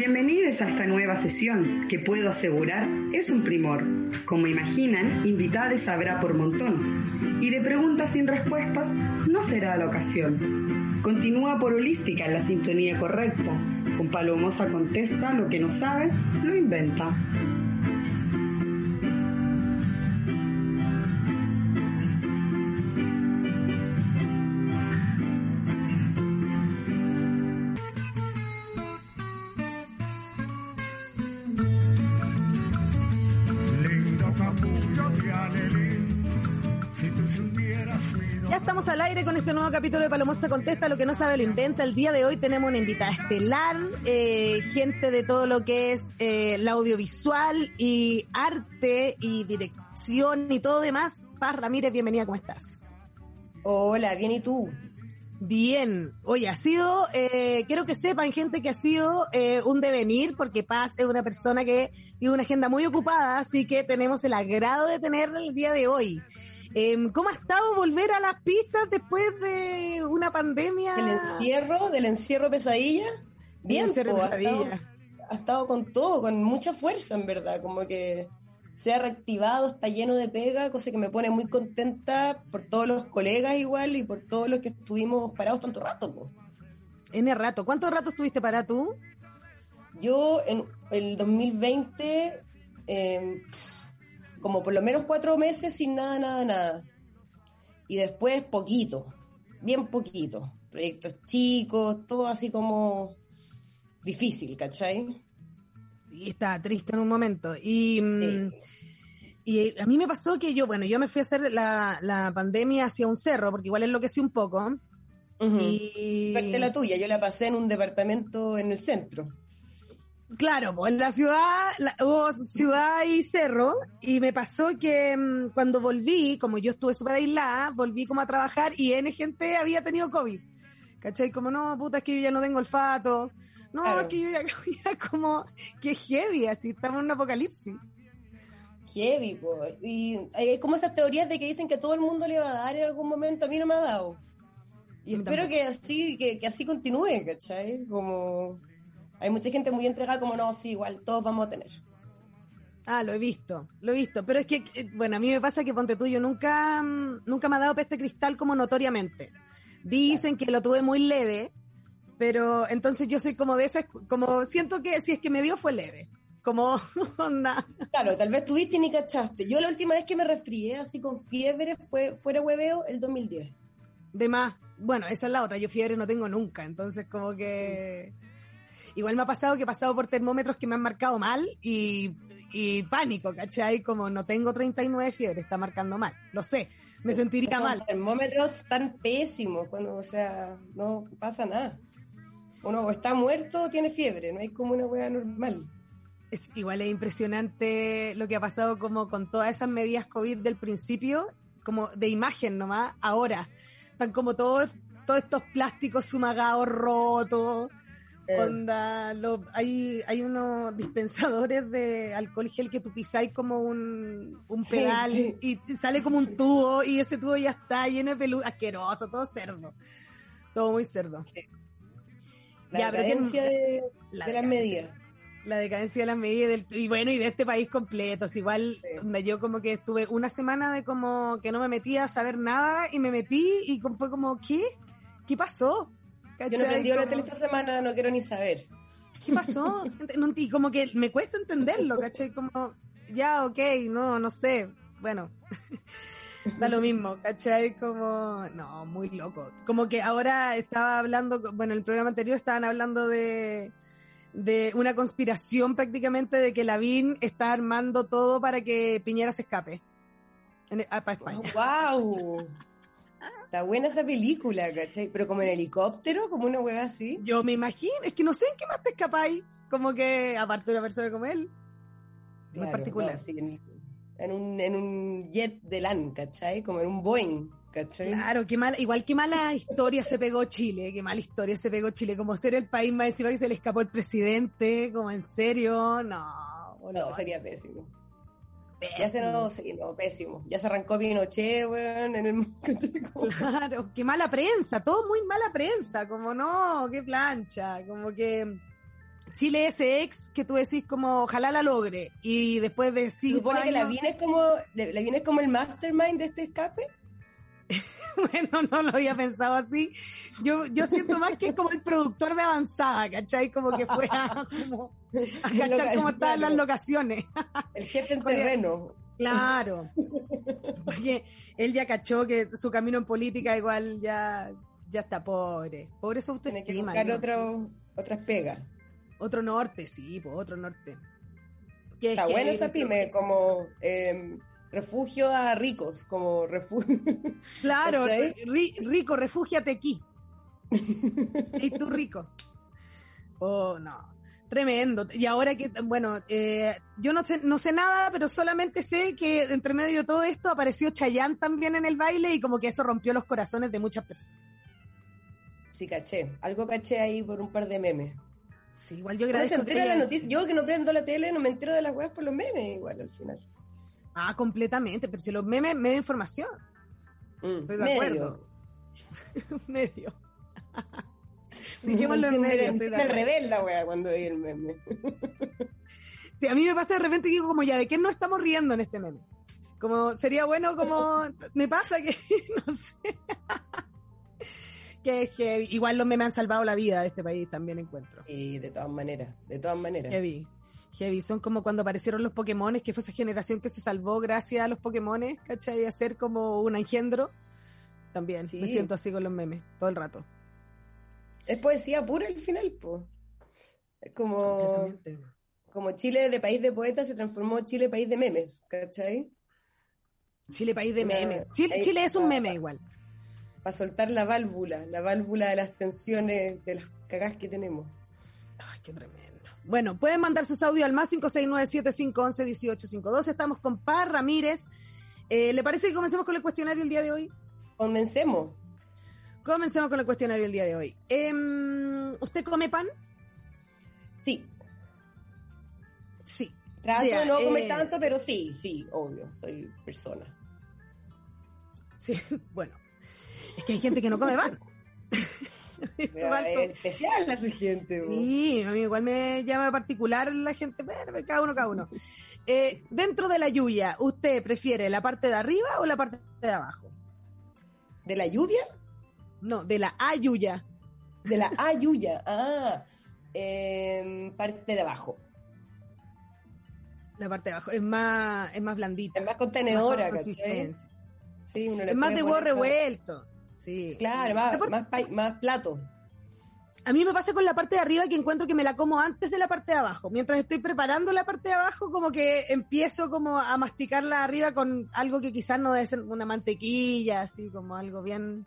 Bienvenidos a esta nueva sesión que puedo asegurar es un primor. Como imaginan, invitados habrá por montón. Y de preguntas sin respuestas no será la ocasión. Continúa por holística en la sintonía correcta. Con Palomosa contesta lo que no sabe, lo inventa. Al aire con este nuevo capítulo de Palomosa Contesta, lo que no sabe lo inventa. El día de hoy tenemos una invitada estelar, eh, gente de todo lo que es eh, la audiovisual y arte y dirección y todo demás. Paz Ramírez, bienvenida, ¿cómo estás? Hola, bien, ¿y tú? Bien, oye, ha sido, eh, quiero que sepan gente que ha sido eh, un devenir, porque Paz es una persona que tiene una agenda muy ocupada, así que tenemos el agrado de tenerla el día de hoy. Eh, ¿Cómo ha estado volver a las pistas después de una pandemia? Del encierro, del encierro pesadilla. Bien, encierro po, pesadilla. Ha, estado, ha estado con todo, con mucha fuerza en verdad, como que se ha reactivado, está lleno de pega, cosa que me pone muy contenta por todos los colegas igual y por todos los que estuvimos parados tanto rato. Po. N rato. ¿Cuánto rato estuviste para tú? Yo en el 2020, eh, como por lo menos cuatro meses sin nada, nada, nada. Y después poquito, bien poquito. Proyectos chicos, todo así como difícil, ¿cachai? Sí, estaba triste en un momento. Y, sí. y a mí me pasó que yo, bueno, yo me fui a hacer la, la pandemia hacia un cerro, porque igual enloquecí un poco. Uh -huh. Y... La tuya, yo la pasé en un departamento en el centro. Claro, pues en la ciudad, la, hubo ciudad y cerro, y me pasó que mmm, cuando volví, como yo estuve súper aislada, volví como a trabajar y N gente había tenido COVID. ¿Cachai? Como, no, puta, es que yo ya no tengo olfato. No, claro. es que yo ya, ya, como, que heavy, así, estamos en un apocalipsis. Heavy, pues. Y hay como esas teorías de que dicen que todo el mundo le va a dar en algún momento, a mí no me ha dado. Y espero que así, que, que así continúe, ¿cachai? Como hay mucha gente muy entregada como no, sí, igual todos vamos a tener. Ah, lo he visto, lo he visto. Pero es que, bueno, a mí me pasa que ponte tú, yo nunca, nunca me ha dado peste cristal como notoriamente. Dicen que lo tuve muy leve, pero entonces yo soy como de esas, como siento que si es que me dio fue leve. Como onda. Claro, tal vez tuviste y ni cachaste. Yo la última vez que me resfrié así con fiebre fue fuera hueveo el 2010. De más. Bueno, esa es la otra. Yo fiebre no tengo nunca. Entonces como que... Igual me ha pasado que he pasado por termómetros que me han marcado mal y, y pánico, ¿cachai? Como no tengo 39 fiebre, está marcando mal. Lo sé, me sentiría Los mal. termómetros tan pésimos, cuando, o sea, no pasa nada. Uno o está muerto o tiene fiebre, no hay como una hueá normal. Es, igual es impresionante lo que ha pasado como con todas esas medidas COVID del principio, como de imagen nomás, ahora. Están como todos, todos estos plásticos sumagados rotos. Onda, lo, hay, hay unos dispensadores de alcohol gel que tú pisáis como un, un pedal sí, sí. y sale como un tubo y ese tubo ya está lleno de peludo, asqueroso, todo cerdo. Todo muy cerdo. Sí. La ya, decadencia pero que, de, la de las medidas. La decadencia de las medidas del, y bueno, y de este país completo. igual, donde yo como que estuve una semana de como que no me metía a saber nada y me metí y fue como, ¿qué? ¿Qué pasó? ¿Cachai? Yo no aprendí como... la tele esta semana, no quiero ni saber. ¿Qué pasó? y como que me cuesta entenderlo, ¿cachai? Como, ya, ok, no, no sé. Bueno, da lo mismo, ¿cachai? Como, no, muy loco. Como que ahora estaba hablando, bueno, en el programa anterior estaban hablando de, de una conspiración prácticamente de que Lavín está armando todo para que Piñera se escape. En, a, para España. Oh, ¡Wow! Está buena esa película, ¿cachai? Pero como en helicóptero, como una hueá así. Yo me imagino, es que no sé en qué más te escapáis. Como que, aparte de una persona como él. Claro, muy particular. No, sí, en, en, un, en un jet de LAN, ¿cachai? Como en un Boeing, ¿cachai? Claro, qué mala, igual que mala historia se pegó Chile, qué mala historia se pegó Chile. Como ser el país más encima que se le escapó el presidente, como en serio, no. No, sería pésimo. Pésimo. Ya se no, sí, no, pésimo. Ya se arrancó Pinochet, weón, en el Claro, qué mala prensa, todo muy mala prensa, como no, qué plancha, como que Chile SX que tú decís como ojalá la logre y después de cinco ¿Supone que la años viene como, la viene es como el mastermind de este escape? bueno no lo había pensado así yo yo siento más que es como el productor de avanzada ¿cachai? como que fue a, como, a cachar cómo estaban las locaciones El jefe en terreno. claro porque él ya cachó que su camino en política igual ya ya está pobre pobre su Tiene que autoestima buscar ¿no? otro, otras pegas. otro norte sí pues otro norte Que Está es heavy, esa pyme, como eh, refugio a ricos, como refugio. Claro, rico, refúgiate aquí. y tú rico. Oh, no. Tremendo. Y ahora que, bueno, eh, yo no sé, no sé nada, pero solamente sé que entre medio de todo esto apareció Chayanne también en el baile y como que eso rompió los corazones de muchas personas. Sí, caché. Algo caché ahí por un par de memes. Sí, igual yo se agradezco que la noticia. Yo que no prendo la tele, no me entero de las weas por los memes igual al final. Ah, completamente, pero si los memes me da información. Mm, Estoy de medio. acuerdo. medio. Dejémoslo en medio. Me la wea cuando vi el meme. Sí, a mí me pasa de repente que digo como ya, ¿de qué no estamos riendo en este meme? Como, sería bueno como, me pasa que, no sé. que, que igual los memes han salvado la vida de este país, también encuentro. Y de todas maneras, de todas maneras. Heavy. Heavy. Son como cuando aparecieron los Pokémones, que fue esa generación que se salvó gracias a los Pokémones, ¿cachai? A ser como un engendro. También, Sí. me siento así con los memes, todo el rato. Es poesía pura al final, pues. Es como, como Chile de país de poetas se transformó Chile país de memes, ¿cachai? Chile, país de memes. Chile, Chile es un meme igual. Para soltar la válvula, la válvula de las tensiones, de las cagás que tenemos. Ay, qué tremendo. Bueno, pueden mandar sus audios al más 569-7511-1852. Estamos con Paz Ramírez. Eh, ¿Le parece que comencemos con el cuestionario el día de hoy? Comencemos. Comencemos con el cuestionario el día de hoy. Em, ¿Usted come pan? Sí, Sí. trato de no comer eh, tanto, pero sí, sí, obvio, soy persona. Sí, bueno. Es que hay gente que no come pan. Pero es especial la gente. Sí, a mí igual me llama particular la gente, bueno, cada uno, cada uno. Eh, dentro de la lluvia, ¿usted prefiere la parte de arriba o la parte de abajo? ¿De la lluvia? No, de la ayuya. De la ayuya. Ah, em, parte de abajo. La parte de abajo. Es más, es más blandita. Es más contenedora, Más. Sí, uno le Es más de huevo revuelto. Sí. Claro, más, Aparte, más, plato. A mí me pasa con la parte de arriba que encuentro que me la como antes de la parte de abajo. Mientras estoy preparando la parte de abajo, como que empiezo como a masticarla arriba con algo que quizás no debe ser una mantequilla, así como algo bien...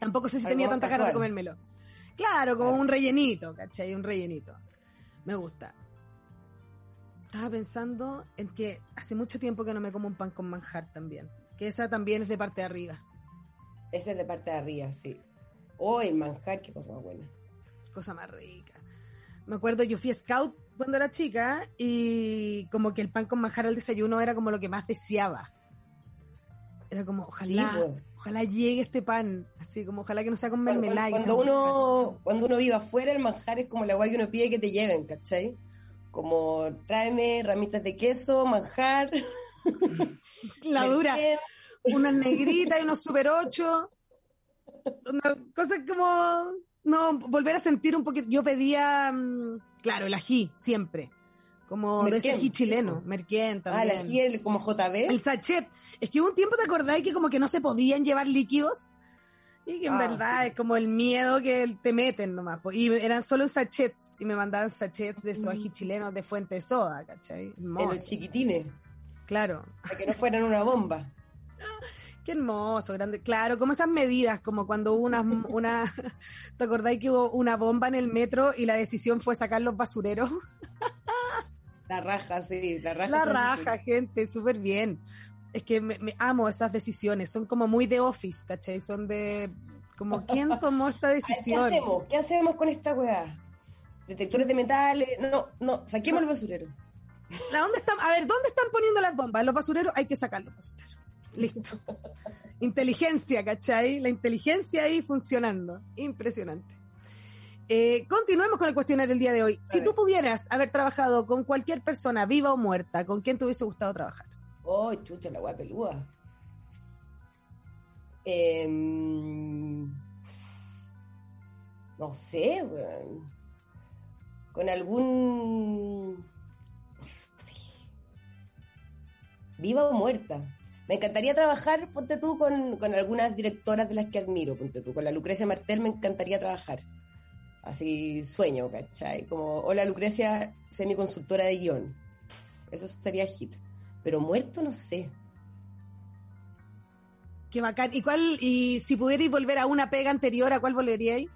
Tampoco sé si Algo tenía tanta ganas de comérmelo. Claro, como Claro. un rellenito, ¿cachai? Un rellenito. Me gusta. Estaba pensando en que hace mucho tiempo que no me como un pan con manjar también. Que esa también es de parte de arriba. Ese es de parte de arriba, sí. Oh, el manjar, qué cosa más buena. cosa más rica. Me acuerdo, yo fui scout cuando era chica y como que el pan con manjar al desayuno era como lo que más deseaba. Era como, ojalá, Sí, po. ojalá llegue este pan, así como ojalá que no sea con mermelada. cuando uno, cuando uno vive afuera, el manjar es como la guay que uno pide que te lleven, ¿cachai? Como tráeme ramitas de queso, manjar. La dura. Unas negritas y unos super ocho. Una cosa como, no, volver a sentir un poquito. Yo pedía, mm, claro, el ají, siempre. Como de ese ají chileno, merquén Ah, también. la ají, el- como JB. El sachet. Es que hubo un tiempo, ¿te acordáis que como que no se podían llevar líquidos? Y que en Ah, verdad sí. es como el miedo que te meten nomás. Y eran solo sachets. Y me mandaban sachets de su ají chileno de fuente de soda, ¿cachai? en los chiquitines, Claro. para que no fueran una bomba. Qué hermoso, grande. Claro, como esas medidas, como cuando hubo una, una, ¿te acordáis que hubo una bomba en el metro y la decisión fue sacar los basureros? La raja, sí, la raja. La sí, raja, gente, súper bien. Es que me, me amo esas decisiones, son como muy de office, ¿cachai? Son de, como, ¿quién tomó esta Ay, ¿Qué decisión? hacemos? ¿Qué hacemos con esta weá? Detectores de metales. No, no, saquemos el basurero. ¿La- ¿Dónde están? A ver, ¿dónde están poniendo las bombas? Los basureros hay que sacar los basureros. Listo. inteligencia, ¿cachai? La inteligencia ahí funcionando. Impresionante. Eh, continuemos con el cuestionario el día de hoy. Si ver. tú pudieras haber trabajado con cualquier persona, viva o muerta, ¿con quién te hubiese gustado trabajar? Oh, chucha, la weá pelúa. Em, no sé, weón. Con algún. no sé. Viva o muerta. Me encantaría trabajar, ponte tú, con, con algunas directoras de las que admiro, ponte tú. Con la Lucrecia Martel me encantaría trabajar. Así sueño, ¿cachai? Como, hola Lucrecia, sé mi consultora de guion. Eso sería hit. Pero muerto no sé. Qué bacán. ¿Y cuál, y si pudierais volver a una pega anterior, ¿a cuál volveríais?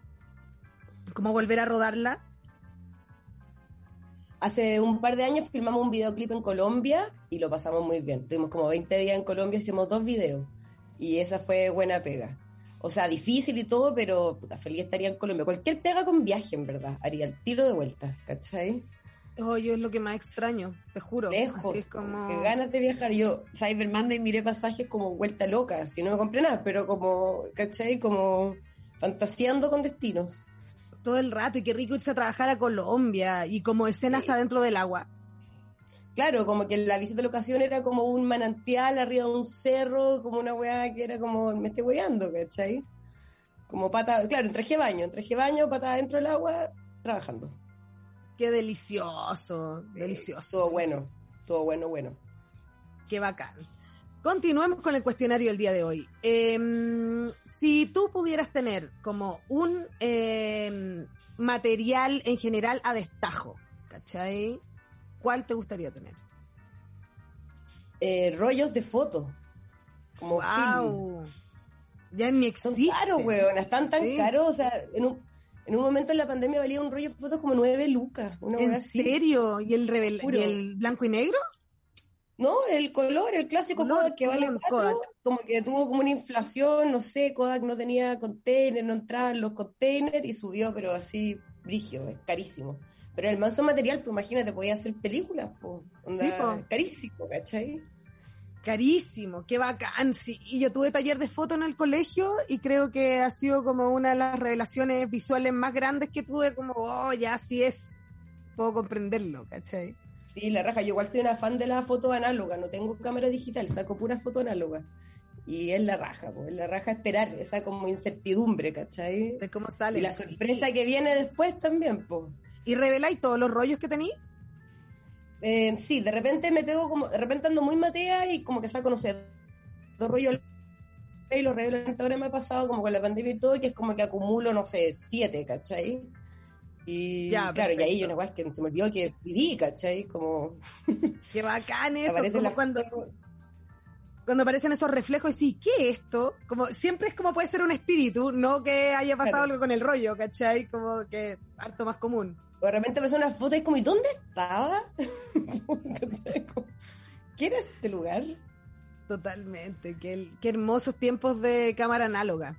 ¿Cómo volver a rodarla? Hace un par de años filmamos un videoclip en Colombia y lo pasamos muy bien. Tuvimos como 20 días en Colombia, hicimos dos videos. Y esa fue buena pega. O sea, difícil y todo, pero puta, feliz estaría en Colombia. Cualquier pega con viaje, en verdad. Haría el tiro de vuelta, ¿cachai? Oh, yo es lo que más extraño, te juro. Lejos. Así es como... Qué ganas de viajar. Yo, Cyberman, y miré pasajes como vuelta loca. Si no me compré nada, pero como, ¿cachai? Como fantaseando con destinos. Todo el rato, y qué rico irse a trabajar a Colombia, y como escenas Sí. adentro del agua. Claro, como que la visita de la ocasión era como un manantial arriba de un cerro, como una weá que era como, me estoy weando, ¿cachai? Como pata, claro, en traje de baño, en traje de baño, pata adentro del agua, trabajando. Qué delicioso, delicioso. Estuvo bueno, estuvo bueno, bueno. Qué bacán. Continuemos con el cuestionario del día de hoy. Em, si tú pudieras tener como un em, material en general a destajo, ¿cachai? ¿Cuál te gustaría tener? Eh, rollos de fotos, como film. ¡Wow! Ya ni Son existe. caros, weón, están tan Sí. caros, o sea, en un, en un momento en la pandemia valía un rollo de fotos como nueve lucas, una ¿En serio? ¿Y el, Juro. ¿Y el blanco y negro? No, el color, el clásico Kodak que vale cuatro, Kodak. como que tuvo como una inflación, no sé, Kodak no tenía container, no entraban los containers y subió, pero así, brígido, es carísimo. Pero el manso material, pues imagínate, podía hacer películas, pues, Sí, carísimo, ¿cachai? Carísimo, qué bacán. Sí, y yo tuve taller de foto en el colegio y creo que ha sido como una de las revelaciones visuales más grandes que tuve, como, oh, ya así es, puedo comprenderlo, ¿cachai? Sí, la raja, yo igual soy una fan de la foto análoga, no tengo cámara digital, saco pura foto análoga. Y es la raja, pues, es la raja esperar, esa como incertidumbre, ¿cachai? De cómo sale. Y la sorpresa que viene después también, pues. ¿Y reveláis todos los rollos que tení? Eh, sí, de repente me pego como, de repente ando muy matea y como que saco, no sé, dos rollos y los reventadores me ha pasado como con la pandemia y todo, que es como que acumulo, no sé, siete, ¿cachai? Y Ya, claro, y ahí yo una weá que se me olvidó que viví, ¿cachai? Como Qué bacán eso, como cuando, cuando aparecen esos reflejos y sí, ¿qué es esto? Como, siempre es como puede ser un espíritu, no que haya pasado Claro. algo con el rollo, ¿cachai? Como que harto más común. O de repente aparece una foto y es como, ¿y dónde estaba? ¿Qué era este lugar? Totalmente, qué, qué hermosos tiempos de cámara análoga.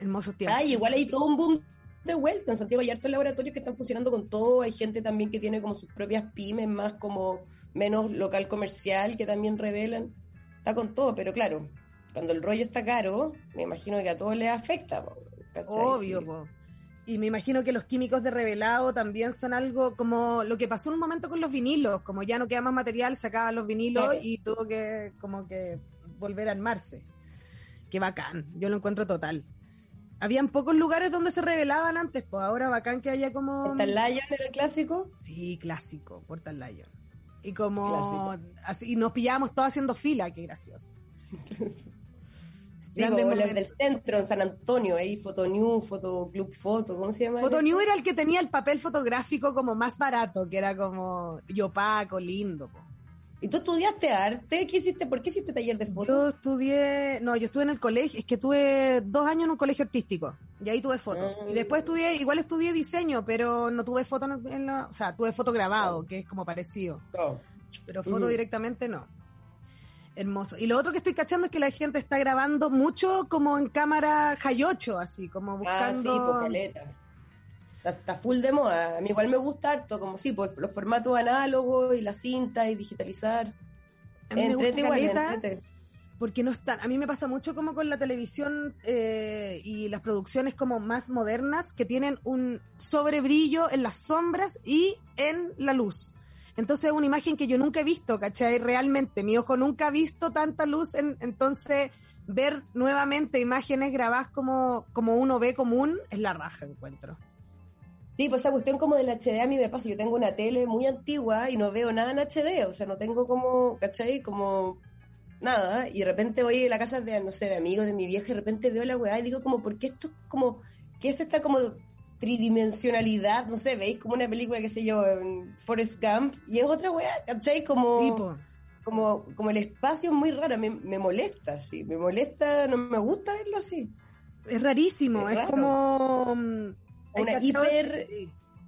Hermosos tiempos. Ay, igual hay todo un boom de vuelta. En Santiago hay hartos laboratorios que están funcionando con todo. Hay gente también que tiene como sus propias pymes, más como menos local comercial, que también revelan. Está con todo, pero claro, cuando el rollo está caro, me imagino que a todos les afecta. Obvio, Sí. po. Y me imagino que los químicos de revelado también son algo como lo que pasó en un momento con los vinilos, como ya no queda más material, sacaban los vinilos Claro. y tuvo que como que volver a armarse. Qué bacán, yo lo encuentro total. Habían pocos lugares donde se revelaban antes, pues ahora bacán que haya como... ¿Portal Lion era el clásico? Sí, clásico, Portal Lion. Y como así, y nos pillábamos todos haciendo fila, qué gracioso. Sí, como las del centro, en San Antonio, ahí Fotonew, Foto Club Foto, ¿cómo se llama? Fotonew era el que tenía el papel fotográfico como más barato, que era como y opaco, lindo. po. ¿Y tú estudiaste arte? ¿Qué hiciste? ¿Por qué hiciste taller de foto? Yo estudié, no, yo estuve en el colegio, es que tuve dos años en un colegio artístico y ahí tuve fotos. Ah. Y después estudié, igual estudié diseño, pero no tuve foto en, en la, o sea, tuve foto grabado, que es como parecido, No. pero foto Ujú. directamente no. Hermoso. Y lo otro que estoy cachando es que la gente está grabando mucho como en cámara Hayocho, así, como Ah, buscando. sí, pues. Está, full de moda. A mí igual me gusta harto, como sí, por los formatos análogos y la cinta y digitalizar. A mí me gusta Entrete igual, entrete. porque no están. A mí me pasa mucho como con la televisión eh, y las producciones como más modernas que tienen un sobrebrillo en las sombras y en la luz. Entonces es una imagen que yo nunca he visto, ¿cachai? Realmente, mi ojo nunca ha visto tanta luz, en, entonces ver nuevamente imágenes grabadas como, como uno ve común es la raja, encuentro. Sí, pues esa cuestión como del HD a mí me pasa, yo tengo una tele muy antigua y no veo nada en HD, o sea, no tengo como, ¿cachai? Como nada, y de repente voy a la casa de, no sé, de amigos de mi vieja y de repente veo la weá y digo como, ¿por qué esto es como, qué es esta como tridimensionalidad? No sé, veis como una película, qué sé yo, en Forrest Gump, y es otra weá, ¿cachai? Como, como, como el espacio es muy raro, me, me molesta, sí, me molesta, no me gusta verlo así. Es rarísimo, es, como mm, una hiper,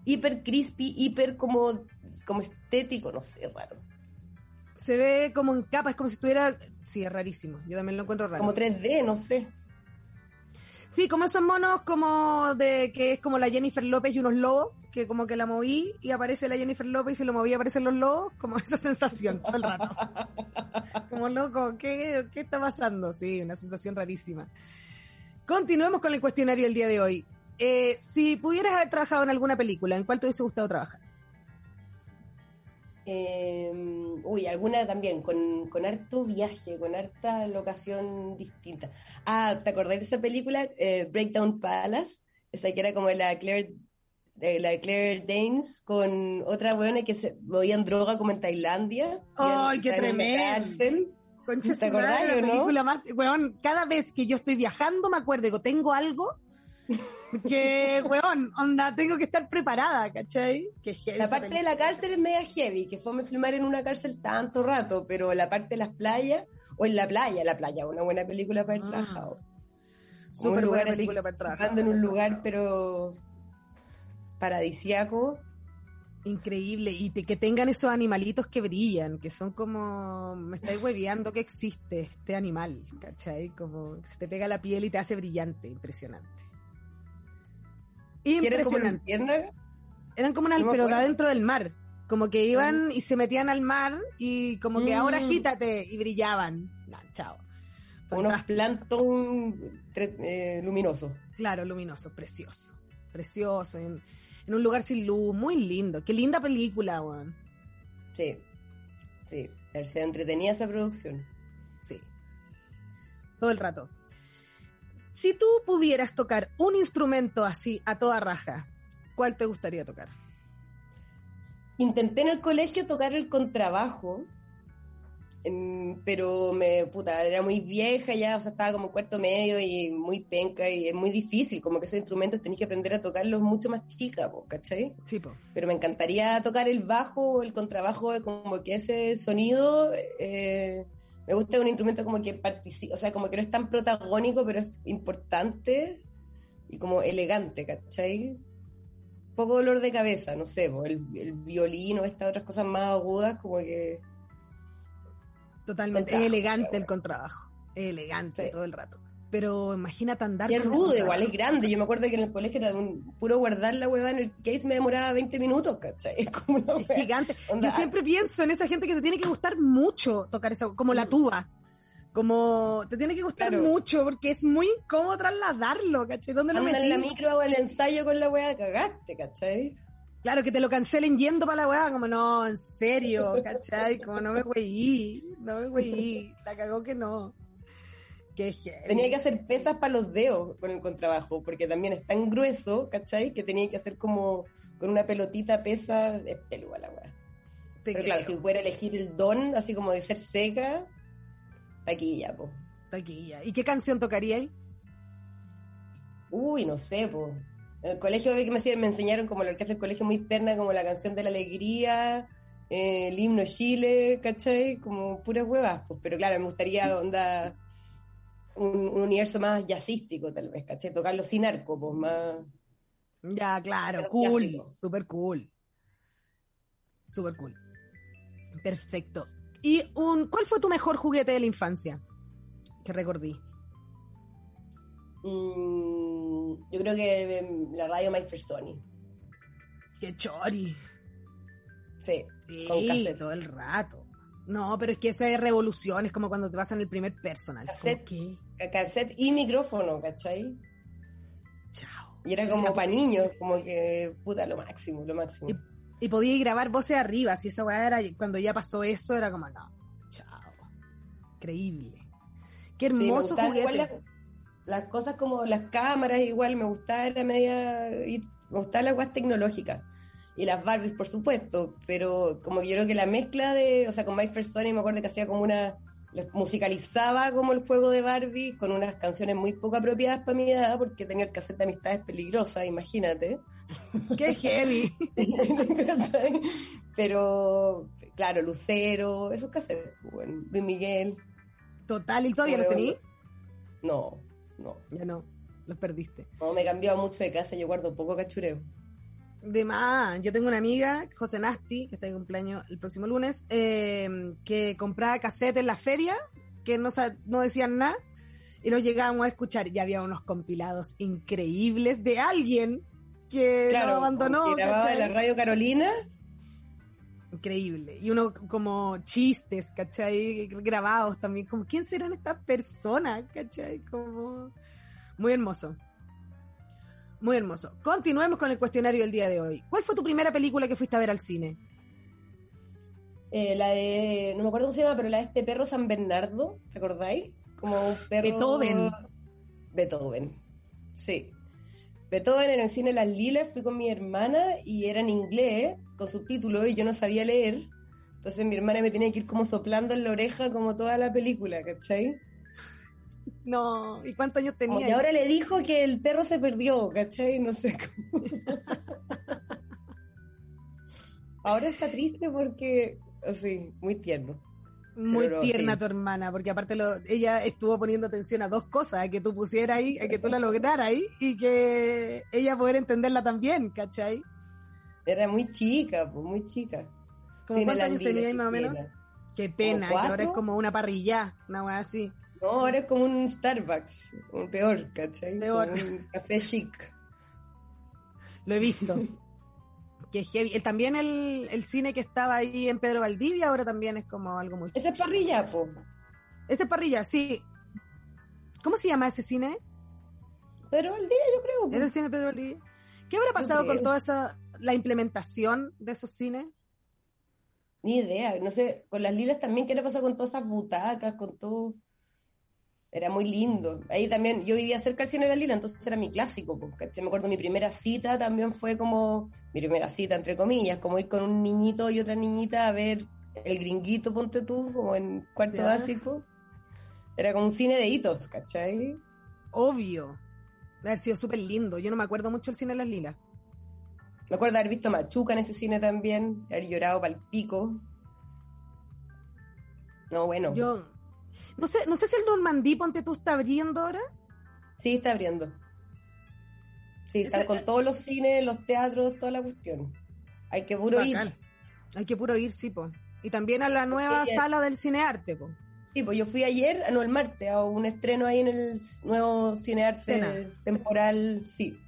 hiper crispy, hiper como, como estético, no sé, raro. Se ve como en capa, es como si estuviera. Sí, es rarísimo. Yo también lo encuentro raro. Como 3D, no sé. Sí, como esos monos como de que es como la Jennifer López y unos lobos, que como que la moví y aparece la Jennifer López y si lo moví aparecen los lobos, como esa sensación todo el rato. como loco, ¿qué, ¿qué está pasando? Sí, una sensación rarísima. Continuemos con el cuestionario del día de hoy. Eh, si pudieras haber trabajado en alguna película, ¿en cuál te hubiese gustado trabajar? Eh, uy, alguna también, con, con, harto viaje, con harta locación distinta. Ah, ¿te acordás de esa película? Eh, Breakdown Palace, esa que era como la Claire, de la Claire Danes con otra buena que se movían droga como en Tailandia. ¡Ay, qué tremendo! ¿Te acordás, la película más, cada vez que yo estoy viajando me acuerdo que tengo algo que, weón, onda, tengo que estar preparada, ¿cachai? Que la parte de la cárcel es media heavy, que fue me filmar en una cárcel tanto rato, pero la parte de las playas, o en la playa, la playa, una buena película para haber ah. trabajado. Súper buena película para trabajar. en un lugar, pero paradisiaco. Increíble, y que tengan esos animalitos que brillan, que son como, me estáis hueveando que existe este animal, ¿cachai? Como se te pega la piel y te hace brillante, impresionante. Impresionante. Eran como unas, pero de adentro del mar. Como que iban y se metían al mar y como que ahora mm. agítate y brillaban. chao. Unos plancton eh, luminosos. Claro, luminoso, precioso. Precioso. En, un lugar sin luz, muy lindo. Qué linda película, weón. Sí, sí. Se entretenía esa producción. Sí. Todo el rato. Si tú pudieras tocar un instrumento así a toda raja, ¿cuál te gustaría tocar? Intenté en el colegio tocar el contrabajo, pero me puta, era muy vieja ya, o sea, estaba como cuarto medio y muy penca y es muy difícil, como que esos instrumentos tenés que aprender a tocarlos mucho más chica, ¿cachai? Sí, po. Pero me encantaría tocar el bajo o el contrabajo, como que ese sonido eh, me gusta un instrumento como que participa, o sea, como que no es tan protagónico, pero es importante y como elegante, ¿cachai? Poco dolor de cabeza, no sé, el, el violín o estas otras cosas más agudas, como que... Totalmente, es elegante el contrabajo, es elegante todo el rato pero imagínate andar. Y es rudo, igual es grande. Yo me acuerdo que en el colegio era un puro guardar la hueva en el case me demoraba 20 minutos, ¿cachai? Es como una es gigante. Yo siempre pienso en esa gente que te tiene que gustar mucho tocar esa, como la tuba. Como te tiene que gustar mucho porque es muy incómodo trasladarlo, ¿cachai? ¿Dónde lo metí? en la micro o el ensayo con la hueá, cagaste, ¿cachai? Claro, que te lo cancelen yendo para la hueá, como no, en serio, ¿cachai? Como no me weí, no me weí, la cagó que no. Tenía que hacer pesas para los dedos con el contrabajo, porque también es tan grueso, ¿cachai? Que tenía que hacer como con una pelotita pesa de pelo a la weá. Pero claro, si fuera elegir el don, así como de ser seca, taquilla, po. Taquilla. ¿Y qué canción tocaría ahí? Uy, no sé, po. En el colegio que me, me enseñaron como la orquesta del colegio muy perna, como la canción de la alegría, eh, el himno Chile, ¿cachai? Como puras huevas, pues. Pero claro, me gustaría onda un, universo más jazzístico, tal vez, ¿caché? Tocarlo sin arco, pues más. Ya, claro, cool, super cool. Super cool. Perfecto. ¿Y un, cuál fue tu mejor juguete de la infancia? Que recordí. Mm, yo creo que em, la radio My First Sony. ¡Qué chori! Sí, sí con todo el rato. No, pero es que esa es revolución, es como cuando te pasan el primer personal. Cassette. ¿Qué? Cassette y micrófono, ¿cachai? Chao. Y era como para niños, como que, puta, lo máximo, lo máximo. Y, y podías grabar voces arriba, si esa weá era, cuando ya pasó eso, era como, no, chao. Increíble. Qué hermoso juguete. las, las cosas como las cámaras, igual me gustaba, era media. y Me gustaban las cosas tecnológicas. Y las Barbies, por supuesto, pero como que yo creo que la mezcla de. O sea, con My First Sony me acuerdo que hacía como una. Les musicalizaba como el juego de Barbie con unas canciones muy poco apropiadas para mi edad, porque tenía el cassette de amistades peligrosas, imagínate. Qué heavy. Pero, claro, Lucero, esos cassettes, bueno, Luis Miguel, Total, ¿y todavía los tení? no, no. Ya no, los perdiste. No, me he cambiado mucho de casa, yo guardo poco cachureo. De más, yo tengo una amiga, José Nasti, que está de cumpleaños el próximo lunes, eh, que compraba cassette en la feria, que no, no decían nada, y los llegábamos a escuchar. Y había unos compilados increíbles de alguien que Claro, lo abandonó. que grababa en la radio Carolina, Increíble. Y uno como chistes, ¿cachai? Grabados también. Como, ¿quién serán estas personas? ¿cachai? Como... Muy hermoso. Muy hermoso. Continuemos con el cuestionario del día de hoy. ¿Cuál fue tu primera película que fuiste a ver al cine? eh, la de, no me acuerdo cómo se llama, pero la de este perro San Bernardo, ¿te acordáis? Como un perro... Beethoven. Beethoven, sí. Beethoven en el cine Las Lilas, fui con mi hermana y era en inglés, con subtítulos, y yo no sabía leer. Entonces mi hermana me tenía que ir como soplando en la oreja como toda la película, ¿cachai? No, ¿y cuántos años tenía? que ahora le dijo que el perro se perdió, ¿cachai? No sé cómo. ahora está triste porque, sí, muy tierno. Muy pero tierna sí. tu hermana, porque aparte lo, ella estuvo poniendo atención a dos cosas, a que tú pusieras ahí, a que tú la lograras ahí, y que ella poder entenderla también, ¿cachai? Era muy chica, pues muy chica. ¿Como Sí, cuántos años tenía ahí más o menos? pena. Qué pena, ¿Como que ahora es como una parrilla, una weá así. No, ahora es como un Starbucks, un peor, ¿cachai? Peor. Como un café chic. Lo he visto. que heavy. Eh, También el, el cine que estaba ahí en Pedro Valdivia ahora también es como algo muy... Esa es parrilla, po. Ese es parrilla, sí. ¿Cómo se llama ese cine? Pero el día yo creo. po. ¿Era el cine Pedro Valdivia? ¿Qué habrá pasado con toda esa, la implementación de esos cines? Ni idea, no sé, con las lilas también, ¿qué le pasa con todas esas butacas, con todo? Era muy lindo. Ahí también, yo vivía cerca del cine lilas, entonces era mi clásico. po, ¿cachai? Me acuerdo mi primera cita también fue como, mi primera cita entre comillas, como ir con un niñito y otra niñita a ver el gringuito, ponte tú, como en cuarto básico. Era como un cine de hitos, ¿cachai? Obvio. De haber sido súper lindo. Yo no me acuerdo mucho del cine de las lilas. Me acuerdo de haber visto Machuca en ese cine también, haber llorado pal pico. No, bueno, Yo no sé, no sé si el Normandí Ponte tú está abriendo ahora. sí está abriendo. Sí, está con todos los cines, los teatros, toda la cuestión. Hay que puro ir. Hay que puro ir, sí, po. Y también a la nueva Sí, sala del cinearte, po. Sí, pues yo fui ayer, ah, no, el martes, a un estreno ahí en el nuevo cinearte Cena. temporal, sí,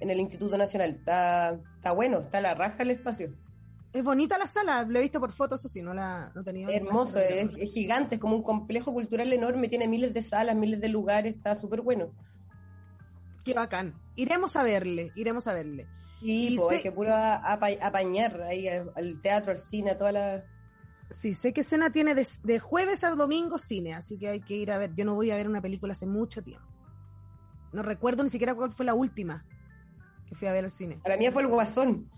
en el Instituto Nacional. Está, está bueno, está a la raja el espacio. Es bonita la sala, lo he visto por fotos, eso sí, no la no la Hermoso, es, gigante, es como un complejo cultural enorme, tiene miles de salas, miles de lugares, está súper bueno. Qué bacán. Iremos a verle, iremos a verle. Sí, Y pues sé- hay que puro apa- apañar ahí al, al teatro, al cine, a toda la... Sí, sé que Cena tiene de, de jueves al domingo cine, así que hay que ir a ver. Yo no voy a ver una película hace mucho tiempo. No recuerdo ni siquiera cuál fue la última que fui a ver al cine. A la mía fue el Guasón.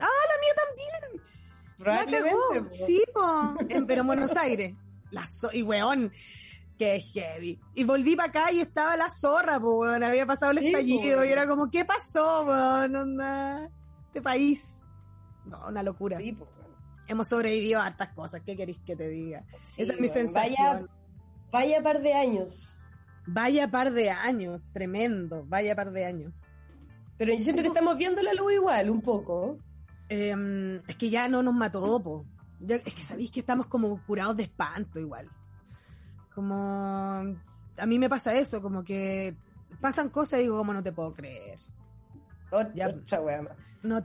¡Ah, la mía también! La Probablemente. cagó, po. Sí, po. En, pero en Buenos Aires. La zo- y weón, qué heavy. Y volví para acá y estaba la zorra, po, weón. Había pasado el Sí, estallido po. y era como, ¿qué pasó, weón? Onda, este país. No, una locura. Sí, pues. Hemos sobrevivido a hartas cosas. ¿Qué queréis que te diga? Esa es mi weón. sensación. Vaya, vaya par de años. Vaya par de años, tremendo. Vaya par de años. Pero yo siento que estamos viendo la luz igual, un poco. Eh, es que ya no nos mató, po. Ya- es que sabéis que estamos como curados de espanto igual. Como a mí me pasa eso, como que pasan cosas y digo, como no te puedo creer. Otra, otra wea más.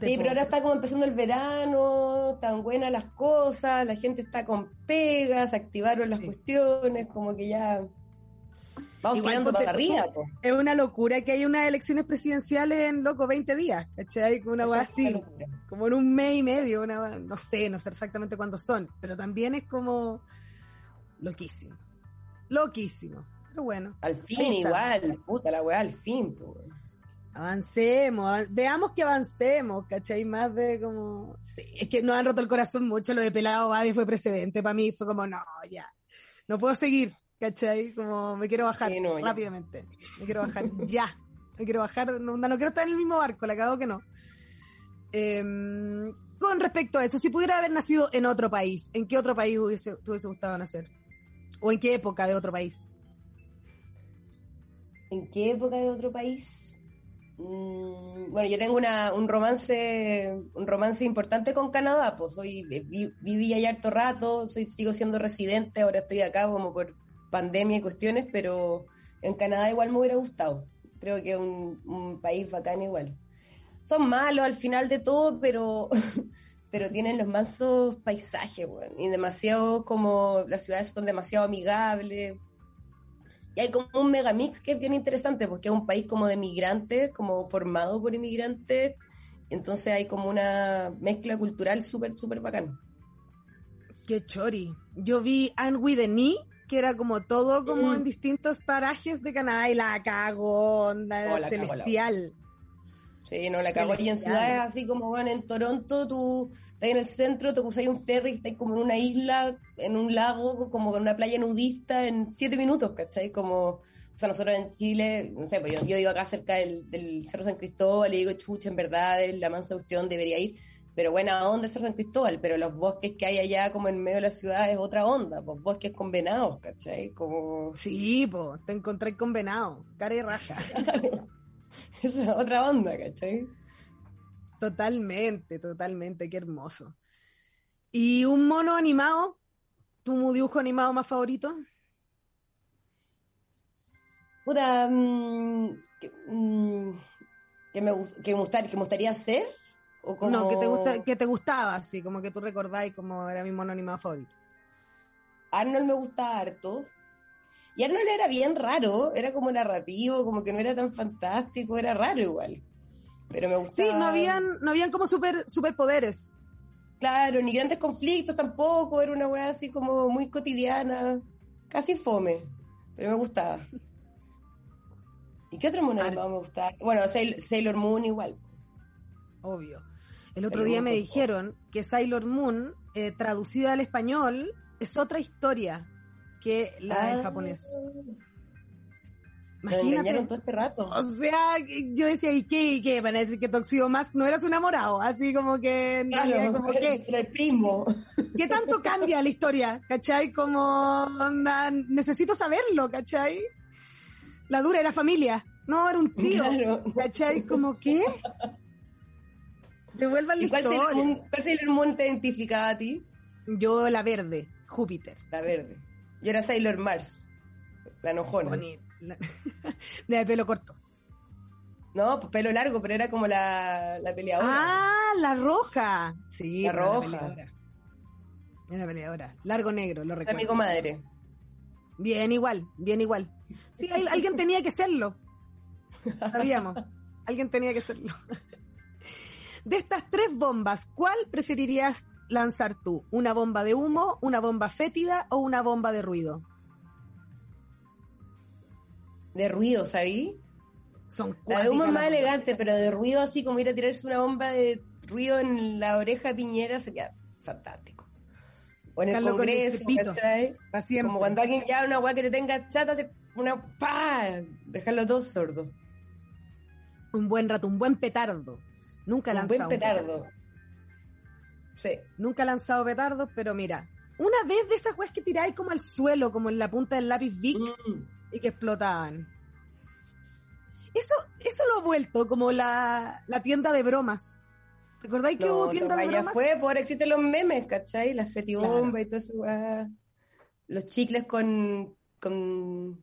sí, pero ahora está como empezando el verano, tan buenas las cosas, la gente está con pegas, activaron las cuestiones, como que ya vamos para arriba. Es una locura que haya unas elecciones presidenciales en, loco, 20 días, ¿cachai? Como una así, como en un mes y medio, una, no sé, no sé exactamente cuándo son, pero también es como loquísimo, loquísimo, pero bueno. Al fin igual, puta la weá, al fin. Avancemos, veamos que avancemos, ¿cachai? Más de como. Sí, es que nos han roto el corazón mucho lo de Pelado Badi fue precedente. Para mí fue como, no, ya. No puedo seguir, ¿cachai? Como me quiero bajar rápidamente. Me quiero bajar ya. Me quiero bajar, no, no quiero estar en el mismo barco, la cago que no. Em, con respecto a eso, si pudiera haber nacido en otro país, ¿en qué otro país hubiese, te hubiese gustado nacer? ¿O en qué época de otro país? ¿En qué época de otro país? Mm, bueno, yo tengo una, un romance un romance importante con Canadá, pues soy viví allá harto rato, soy sigo siendo residente, ahora estoy acá como por pandemia y cuestiones, pero en Canadá igual me hubiera gustado. Creo que es un, país bacán igual. Son malos al final de todo, pero pero tienen los mansos paisajes, bueno, y demasiado como las ciudades son demasiado amigables y hay como un megamix que es bien interesante, porque es un país como de migrantes, como formado por inmigrantes, entonces hay como una mezcla cultural súper, súper bacán. Qué chori. Yo vi Anne with que era como todo como mm. en distintos parajes de Canadá, y la cago, onda oh, celestial. sí, no, la cago. Y en ciudades así como van en Toronto, tú estás en el centro, te cruzas un ferry, estás como en una isla, en un lago, como en una playa nudista en siete minutos, ¿cachai? Como, o sea, nosotros en Chile, no sé, pues yo, yo acá cerca del, Cerro San Cristóbal y digo, chucha, en verdad, la mansa cuestión debería ir, pero buena onda Cerro San Cristóbal, pero los bosques que hay allá como en medio de la ciudad es otra onda, pues bosques con venados, ¿cachai? Como... Sí, pues, te encontré con venados, cara y raja. Esa es otra onda, ¿cachai? Totalmente, totalmente, qué hermoso. ¿Y un mono animado? ¿Tu dibujo animado más favorito? Puta, mm, mm, que, me, que, me gustaría hacer. ¿O como... No, que te, gusta, que te gustaba, así, como que tú recordáis como era mi mono animado favorito. Arnold me gustaba harto. Y Arnold era bien raro, era como narrativo, como que no era tan fantástico, era raro igual. Pero me gustaba. Sí, no habían, no habían como super, superpoderes. Claro, ni grandes conflictos tampoco, era una weá así como muy cotidiana, casi fome, pero me gustaba. ¿Y qué otro mono me gustaba? Bueno, Sailor Moon igual. Obvio. El otro día me dijeron que Sailor Moon, eh, traducida al español, es otra historia que la en ah. japonés. Imagínate. todo este rato. O sea, yo decía, ¿y qué? ¿Y qué? Van a decir que Toxido más no era su enamorado, así como que... Claro, como que, el primo. ¿Qué tanto cambia la historia? ¿Cachai? Como, necesito saberlo, ¿cachai? La dura era familia, no era un tío, ¿cachai? Como, ¿qué? Devuelvan la cuál. Sailor ¿Cuál Sailor Moon te identificaba a ti? Yo la verde, Júpiter. La verde. Yo era Sailor Mars, la enojona. Bonito de pelo corto. No, pues pelo largo, pero era como la, la peleadora. Ah, la roja. Sí, la roja. Era peleadora. Largo negro, lo recuerdo. mi comadre. Bien igual, bien igual. Sí, alguien tenía que serlo. Sabíamos. alguien tenía que serlo. De estas tres bombas, ¿cuál preferirías lanzar tú? ¿Una bomba de humo, una bomba fétida o una bomba de ruido? de ruido, ¿sabí? Son La de humo es más elegante, pero de ruido así como ir a tirarse una bomba de ruido en la oreja de Piñera sería fantástico. O en el Congreso, ¿cachai? Como cuando alguien ya una weá que te tenga chata, una pa, dejarlo todo sordo. Un buen rato, un buen petardo. Nunca lanzado. Un buen petardo. Sí. Nunca he lanzado petardos, pero mira, una vez de esas weas que tiráis como al suelo, como en la punta del lápiz Vic, mm y que explotaban. Eso, eso lo ha vuelto como la, la tienda de bromas. ¿Recordáis que hubo tienda de bromas? fue, por existen los memes, ¿cachai? Las fetibombas y todo eso, Los chicles con, con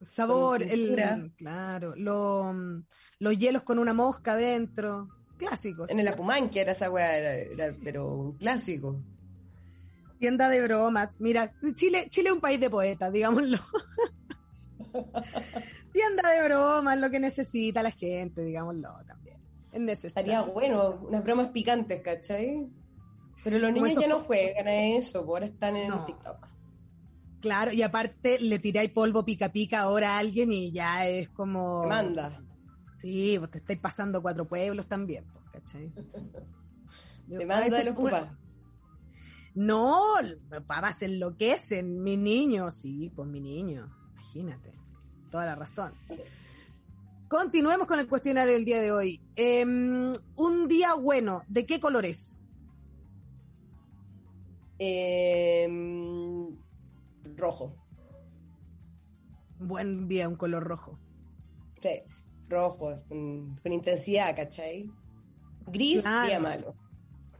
Sabor, Con el, claro, lo- los hielos con una mosca dentro, clásicos. En el Apumán, que era esa weá, era, era- pero un clásico. Tienda de bromas. Mira, Chile, Chile es un país de poetas, digámoslo. Tienda de bromas, lo que necesita la gente, digámoslo también. Es necesario. Estaría bueno, unas bromas picantes, ¿cachai? Pero los niños ya no juegan a eso, ahora están en No. TikTok. Claro, y aparte le tiráis polvo pica pica ahora a alguien y ya es como. Manda. Sí, pues te estáis pasando cuatro pueblos también, ¿cachai? Te manda los una-. No, los papás se enloquecen. Mi niño, sí, pues mi niño. Imagínate. Toda la razón. Continuemos con el cuestionario del día de hoy. Em, un día bueno, ¿de qué color es? Eh, rojo. Buen día, un color rojo. Sí, rojo, con, con intensidad, ¿cachai? Gris, Claro. día malo.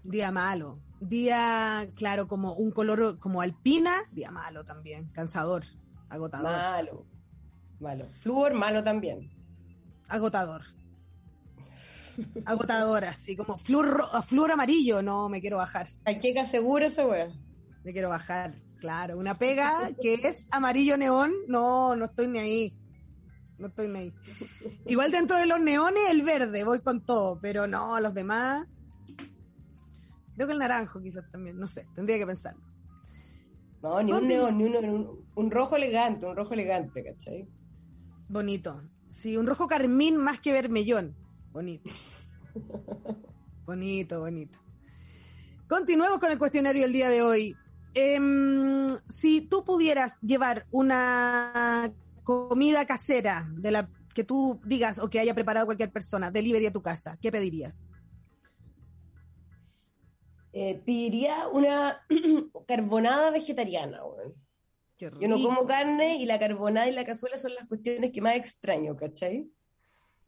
Día malo. Día, claro, como un color como alpina, día malo también. Cansador, agotador. Malo. Malo. Flúor, malo también. Agotador. Agotador, así como flúor, ro- flúor amarillo, no me quiero bajar. Hay que asegurar esa wea. Me quiero bajar, claro. Una pega que es amarillo neón, no, no estoy ni ahí. No estoy ahí. Igual dentro de los neones, el verde, voy con todo, pero no, los demás. Creo que el naranjo quizás también, no sé, tendría que pensarlo. No, ni un neón, ni un, un, un rojo elegante, un rojo elegante, ¿cachai? Bonito. Sí, un rojo carmín más que vermellón. Bonito. Bonito, bonito. Continuemos con el cuestionario del día de hoy. Em, si tú pudieras llevar una comida casera de la que tú digas o que haya preparado cualquier persona, delivery a tu casa, ¿qué pedirías? Eh, pediría una carbonada vegetariana, Yo no como carne y la carbonada y la cazuela son las cuestiones que más extraño, ¿cachai?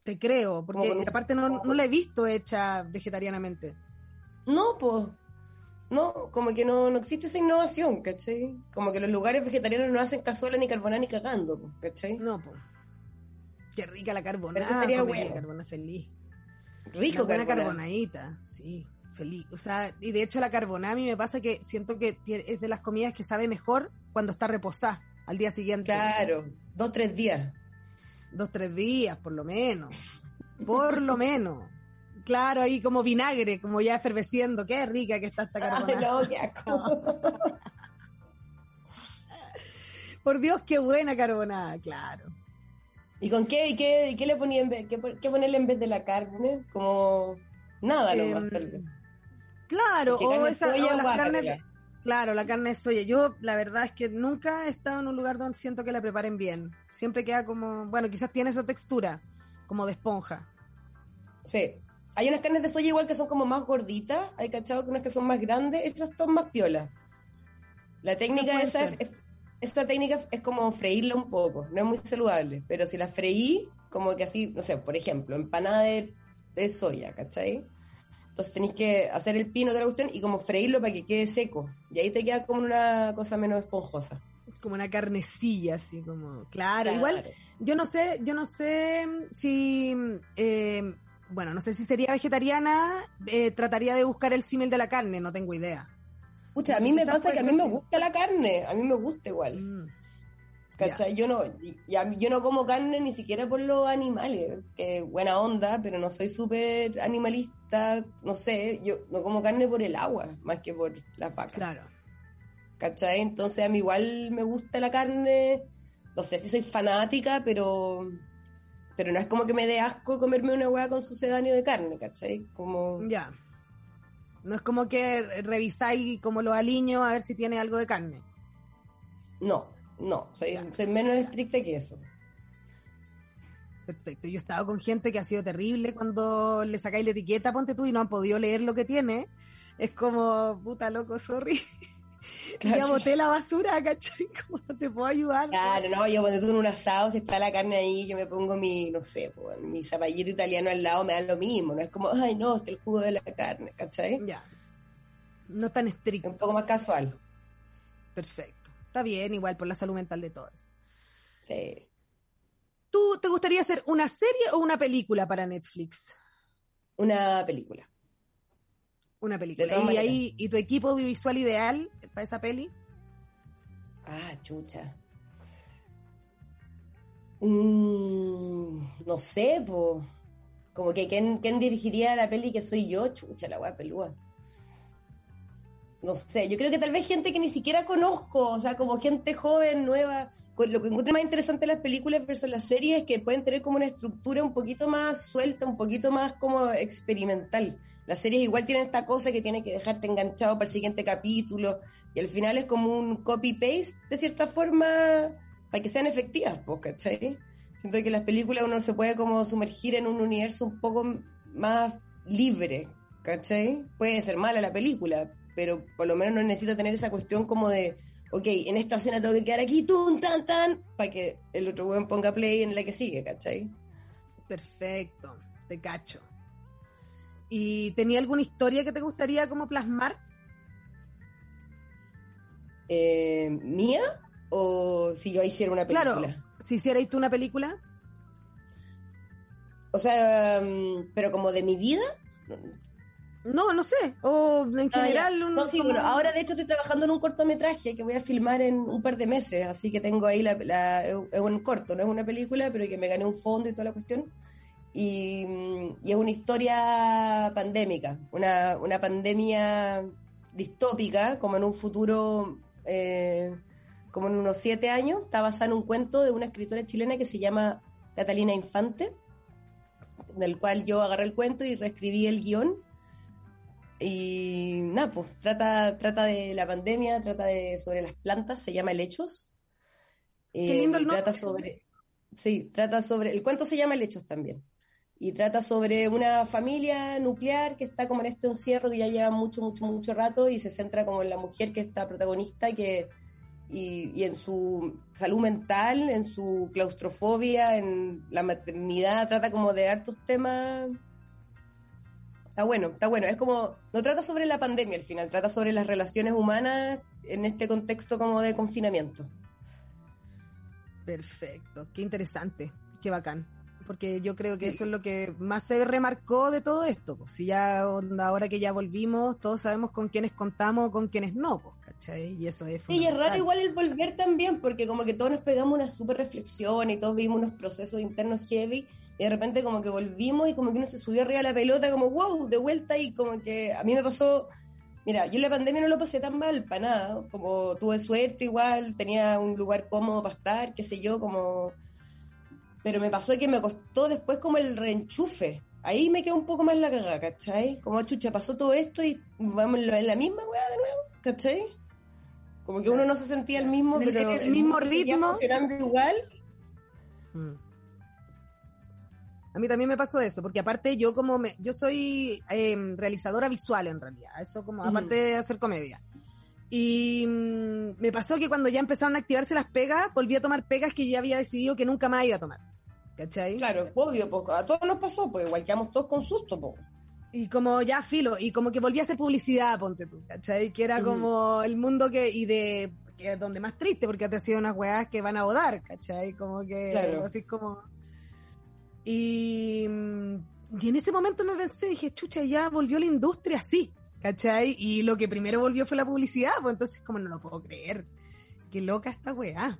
Te creo, porque aparte no, no la he visto hecha vegetarianamente. No, pues. No, como que no, no existe esa innovación, ¿cachai? Como que los lugares vegetarianos no hacen cazuela ni carbonada ni cagando, ¿cachai? No, pues. Qué rica la carbonada. eso sería bueno. carbonada feliz. Rico, Una buena carbonadita, sí, feliz. O sea, y de hecho la carbonada a mí me pasa que siento que es de las comidas que sabe mejor cuando está reposada al día siguiente. Claro, dos, tres días. Dos, tres días, por lo menos. Por lo menos. Claro, ahí como vinagre, como ya eferveciendo. Qué rica que está esta Ay, carbonada. no, asco. Por Dios, qué buena carbonada, claro. ¿Y con qué, y qué, y qué le ponía en vez, qué, qué ponerle en vez de la carne? Como nada nomás, tal vez. Claro, o, esa, soya, o las carnes. Claro, la carne de soya. Yo, la verdad es que nunca he estado en un lugar donde siento que la preparen bien. Siempre queda como. Bueno, quizás tiene esa textura, como de esponja. Sí. Hay unas carnes de soya igual que son como más gorditas, hay cachado que unas que son más grandes, esas son más piolas. La técnica esa es, esta técnica es como freírla un poco, no es muy saludable, pero si la freí, como que así, no sé, por ejemplo, empanada de, de soya, ¿cachai? Entonces tenéis que hacer el pino de la cuestión y como freírlo para que quede seco. Y ahí te queda como una cosa menos esponjosa. Como una carnecilla, así como. Claro, Claro. igual. Yo no sé, yo no sé si. eh, bueno, no sé si sería vegetariana. eh, trataría de buscar el símil de la carne, no tengo idea. Pucha, a mí me pasa que a mí me gusta la carne, a mí me gusta igual. Mm. ¿Cachai? Yo no, y- y a mí- yo no como carne ni siquiera por los animales, que buena onda, pero no soy súper animalista, no sé, yo no como carne por el agua, más que por las vacas. Claro. ¿Cachai? Entonces a mí igual me gusta la carne, no sé si soy fanática, pero pero no es como que me dé asco comerme una hueá con sucedáneo de carne, ¿cachai? Como, Ya. No es como que revisáis como los aliños a ver si tiene algo de carne. no, no, soy, soy menos estricta que eso. Perfecto. Yo he estado con gente que ha sido terrible cuando le sacáis la etiqueta, ponte tú, y no han podido leer lo que tiene. Es como, puta loco, sorry. Ya Claro. boté la basura, ¿cachai? Como no te puedo ayudar. Claro, no, yo cuando tú en un asado, si está la carne ahí, yo me pongo mi, no sé, pues, mi zapallito italiano al lado, me da lo mismo, no es como, ay, no, es que el jugo de la carne, ¿cachai? Ya. No tan Es estricto. un poco más casual. Perfecto. Está bien, igual por la salud mental de todos. Sí. ¿Tú te gustaría hacer una serie o una película para Netflix? Una película. Una película. ¿Y, ahí, ¿Y tu equipo audiovisual ideal para esa peli? Ah, chucha. Mm, no sé, pues. Como que ¿quién, ¿quién, dirigiría la peli que soy yo? Chucha, la weá pelúa. No sé, yo creo que tal vez gente que ni siquiera conozco, o sea, como gente joven, nueva. Lo que encuentro más interesante en las películas versus las series es que pueden tener como una estructura un poquito más suelta, un poquito más como experimental. Las series igual tienen esta cosa que tiene que dejarte enganchado para el siguiente capítulo y al final es como un copy-paste de cierta forma para que sean efectivas, pues, ¿cachai? Siento que las películas uno se puede como sumergir en un universo un poco más libre, ¿cachai? Puede ser mala la película, pero por lo menos no necesito tener esa cuestión como de, ok, en esta escena tengo que quedar aquí, tun, tan, tan, para que el otro buen ponga play en la que sigue, ¿cachai? Perfecto, te cacho. ¿Y tenía alguna historia que te gustaría como plasmar? Eh, ¿Mía? ¿O si yo hiciera una película? Claro, si hicierais tú una película. O sea, mm, pero como de mi vida. No, no sé. O en ah, general. ahora de hecho estoy trabajando en un cortometraje que voy a filmar en un par de meses, así que tengo ahí la, es un corto, no es una película, pero que me gané un fondo y toda la cuestión y, es una historia pandémica, una, una, pandemia distópica, como en un futuro, eh, como en unos siete años, está basada en un cuento de una escritora chilena que se llama Catalina Infante, del cual yo agarré el cuento y reescribí el guion. Y nada, pues trata, trata de la pandemia, trata de sobre las plantas, se llama Helechos. Qué lindo el nombre. Trata sobre, sí, trata sobre, el cuento se llama Helechos también y trata sobre una familia nuclear que está como en este encierro que ya lleva mucho, mucho, mucho rato y se centra como en la mujer que está protagonista que, y, y en su salud mental, en su claustrofobia, en la maternidad, trata como de hartos temas. Está bueno, está bueno. Es como, no trata sobre la pandemia al final, trata sobre las relaciones humanas en este contexto como de confinamiento. Perfecto, qué interesante, qué bacán porque yo creo que eso es lo que más se remarcó de todo esto. Pues. Si ya ahora que ya volvimos, todos sabemos con quiénes contamos, con quiénes no, pues, ¿cachai? Y eso es. y es raro igual el volver también, porque como que todos nos pegamos una super reflexión y todos vimos unos procesos internos heavy. Y de repente como que volvimos y como que uno se subió arriba de la pelota, como wow, de vuelta y como que a mí me pasó, mira, yo en la pandemia no lo pasé tan mal, para nada, como tuve suerte igual, tenía un lugar cómodo para estar, qué sé yo, como pero me pasó que me costó después como el reenchufe. Ahí me quedó un poco más la cagada, ¿cachai? Como, chucha, pasó todo esto y vamos en la misma weá de nuevo, ¿cachai? Como que uno no se sentía el mismo, el, pero el, mismo ritmo. funcionando igual. Mm. A mí también me pasó eso, porque aparte yo como me, yo soy em, realizadora visual en realidad, eso como aparte de hacer comedia. Y mm, me pasó que cuando ya empezaron a activarse las pegas, volví a tomar pegas que ya había decidido que nunca más iba a tomar. ¿Cachai? Claro, obvio, pues, a todos nos pasó, pues igual quedamos todos con susto, pues. Y como ya filo, y como que volví a hacer publicidad, ponte tú, ¿cachai? Que era como el mundo que, y de, que es donde más triste, porque te ha sido unas weas que van a bodar, ¿cachai? Como que, claro. así como... Y, y en ese momento me pensé, dije, chucha, ya volvió la industria así, ¿cachai? Y lo que primero volvió fue la publicidad, pues entonces como no lo puedo creer. Qué loca esta weá.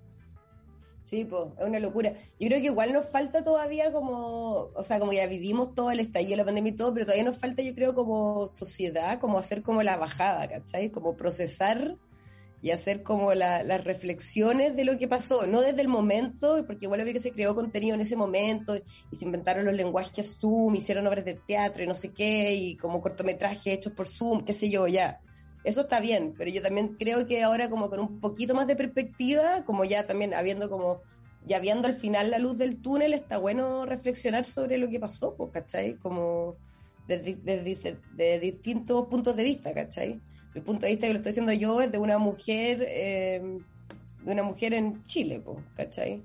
Sí, pues, es una locura. Yo creo que igual nos falta todavía como, o sea, como ya vivimos todo el estallido la pandemia y todo, pero todavía nos falta, yo creo, como sociedad, como hacer como la bajada, ¿cachai? Como procesar y hacer como las reflexiones de lo que pasó, no desde el momento, porque igual había que se creó contenido en ese momento y se inventaron los lenguajes Zoom, hicieron obras de teatro y no sé qué, y como cortometrajes hechos por Zoom, qué sé yo, ya eso está bien, pero yo también creo que ahora como con un poquito más de perspectiva, como ya también habiendo como, ya viendo al final la luz del túnel, está bueno reflexionar sobre lo que pasó, pues, ¿cachai? Como desde, distintos puntos de vista, ¿cachai? El punto de vista que lo estoy diciendo yo es de una mujer, eh, de una mujer en Chile, pues, ¿cachai?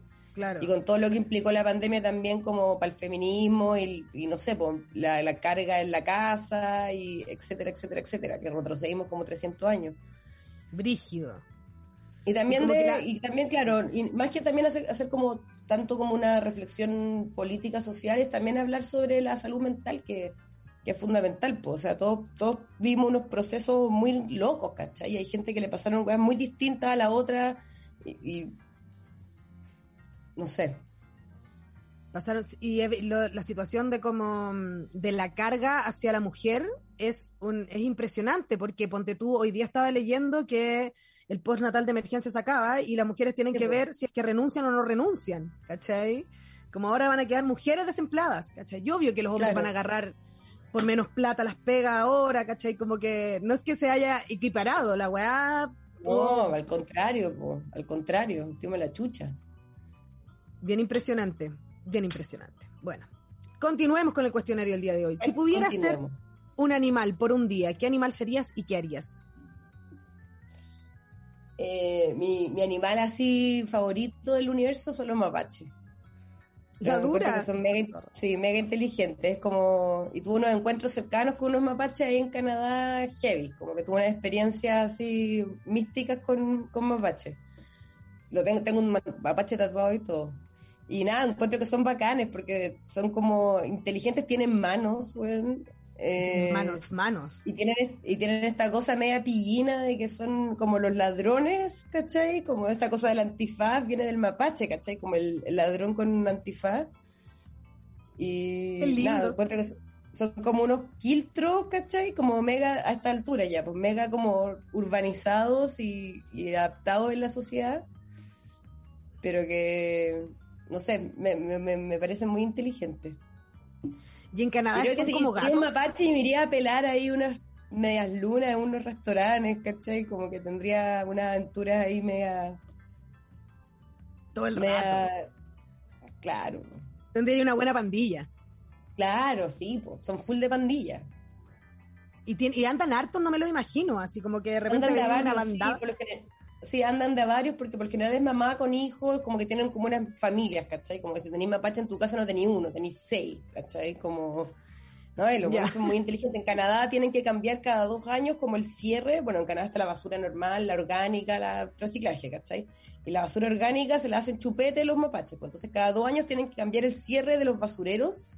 Y con todo lo que implicó la pandemia también como para el feminismo y, no sé, la, carga en la casa y etcétera, etcétera, etcétera, que retrocedimos como 300 años. Brígido. Y también, y también claro, y más que también hacer, hacer como tanto como una reflexión política social, es también hablar sobre la salud mental, que, que es fundamental. Pues. O sea, todos, todos vimos unos procesos muy locos, ¿cachai? Y hay gente que le pasaron cosas muy distintas a la otra y, no sé. Pasaron, y la situación de como de la carga hacia la mujer es un, es impresionante porque ponte tú hoy día estaba leyendo que el postnatal de emergencia se acaba y las mujeres tienen que ver si es que renuncian o no renuncian, ¿cachai? Como ahora van a quedar mujeres desempleadas, ¿cachai? Yo obvio que los hombres van a agarrar por menos plata las pegas ahora, ¿cachai? Como que no es que se haya equiparado la weá. No, al contrario, al contrario, encima la chucha. Bien impresionante, bien impresionante. Bueno, continuemos con el cuestionario del día de hoy. Si pudieras ser un animal por un día, ¿qué animal serías y qué harías? Eh, mi, mi, animal así favorito del universo son los mapaches. La dura. son mega, sí, mega inteligentes. Es como. Y tuve unos encuentros cercanos con unos mapaches ahí en Canadá heavy. Como que tuve una experiencia así místicas con, con mapaches. Lo tengo, tengo un mapache tatuado y todo. Y nada, encuentro que son bacanes porque son como inteligentes, tienen manos, eh, manos, manos. Y tienen, y tienen esta cosa media pillina de que son como los ladrones, ¿cachai? Como esta cosa del antifaz viene del mapache, ¿cachai? Como el, ladrón con un antifaz. Y nada, son como unos quiltros, ¿cachai? Como mega a esta altura ya, pues mega como urbanizados y, adaptados en la sociedad. Pero que, no sé, me, me, me parecen muy inteligentes. Y en Canadá son que como gatos. mapache y me iría a pelar ahí unas medias lunas en unos restaurantes, ¿cachai? Como que tendría unas aventuras ahí media... Todo el rato. Claro. Tendría una buena pandilla. Claro, sí, pues, son full de pandilla. Y, y andan hartos, no me lo imagino, así como que de repente andan una bandada. Sí, andan de varios porque por general es mamá con hijos, como que tienen como unas familias, ¿cachai? Como que si tenéis mapache en tu casa no tenéis uno, tenéis seis, ¿cachai? Como... ¿no? Y los son muy inteligentes. En Canadá tienen que cambiar cada dos años como el cierre. Bueno, en Canadá está la basura normal, la orgánica, la reciclaje, ¿cachai? Y la basura orgánica se la hacen chupete los mapaches. Pues entonces cada dos años tienen que cambiar el cierre de los basureros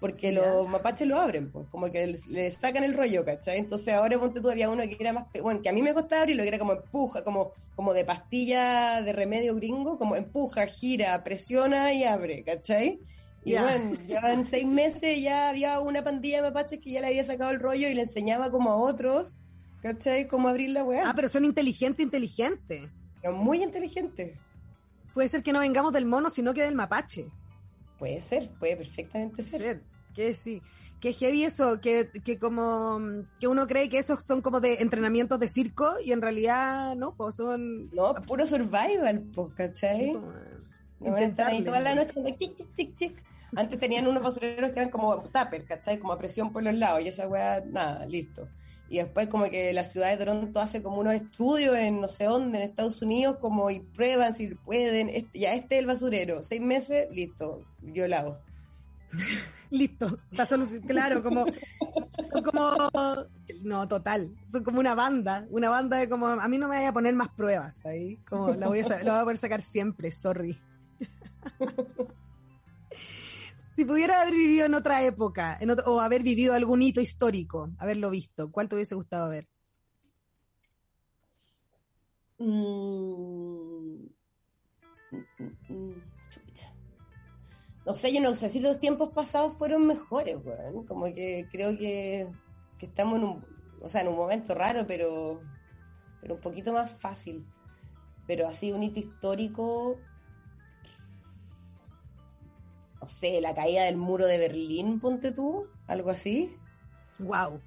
porque los mapaches lo abren, pues, como que le, sacan el rollo, ¿cachai? Entonces ahora ponte todavía uno que era más, bueno, que a mí me costaba abrirlo, que era como empuja, como, como de pastilla de remedio gringo, como empuja, gira, presiona y abre, ¿cachai? Y bueno, ya en seis meses ya había una pandilla de mapaches que ya le había sacado el rollo y le enseñaba como a otros, ¿cachai? Cómo abrir la weá. Ah, pero son inteligentes, inteligentes. Pero muy inteligentes. Puede ser que no vengamos del mono, sino que del mapache. Puede ser, puede perfectamente ser. Que sí, que heavy eso, que, que como que uno cree que esos son como de entrenamientos de circo y en realidad no, pues son... No, puro survival, pues, ¿cachai? No, ahí toda la noche Antes tenían unos basureros que eran como tupper, ¿cachai? Como a presión por los lados y esa weá, nada, listo. Y después como que la ciudad de Toronto hace como unos estudios en no sé dónde, en Estados Unidos, como y prueban si pueden, este, ya este es el basurero, seis meses, listo, violado. Listo, está solucionado, claro, como, como, no, total, son como una banda, una banda de como, a mí no me voy a poner más pruebas ahí, como la voy a, lo voy a poder sacar siempre, sorry. si pudiera haber vivido en otra época, en o haber vivido algún hito histórico, haberlo visto, ¿cuál te hubiese gustado ver? Mm, mm, mm, no sé, yo no sé si los tiempos pasados fueron mejores, weón. Como que creo que, estamos en un, o sea, en un momento raro, pero, pero un poquito más fácil. Pero así un hito histórico, no sé, la caída del muro de Berlín, ponte tú, algo así. Wow.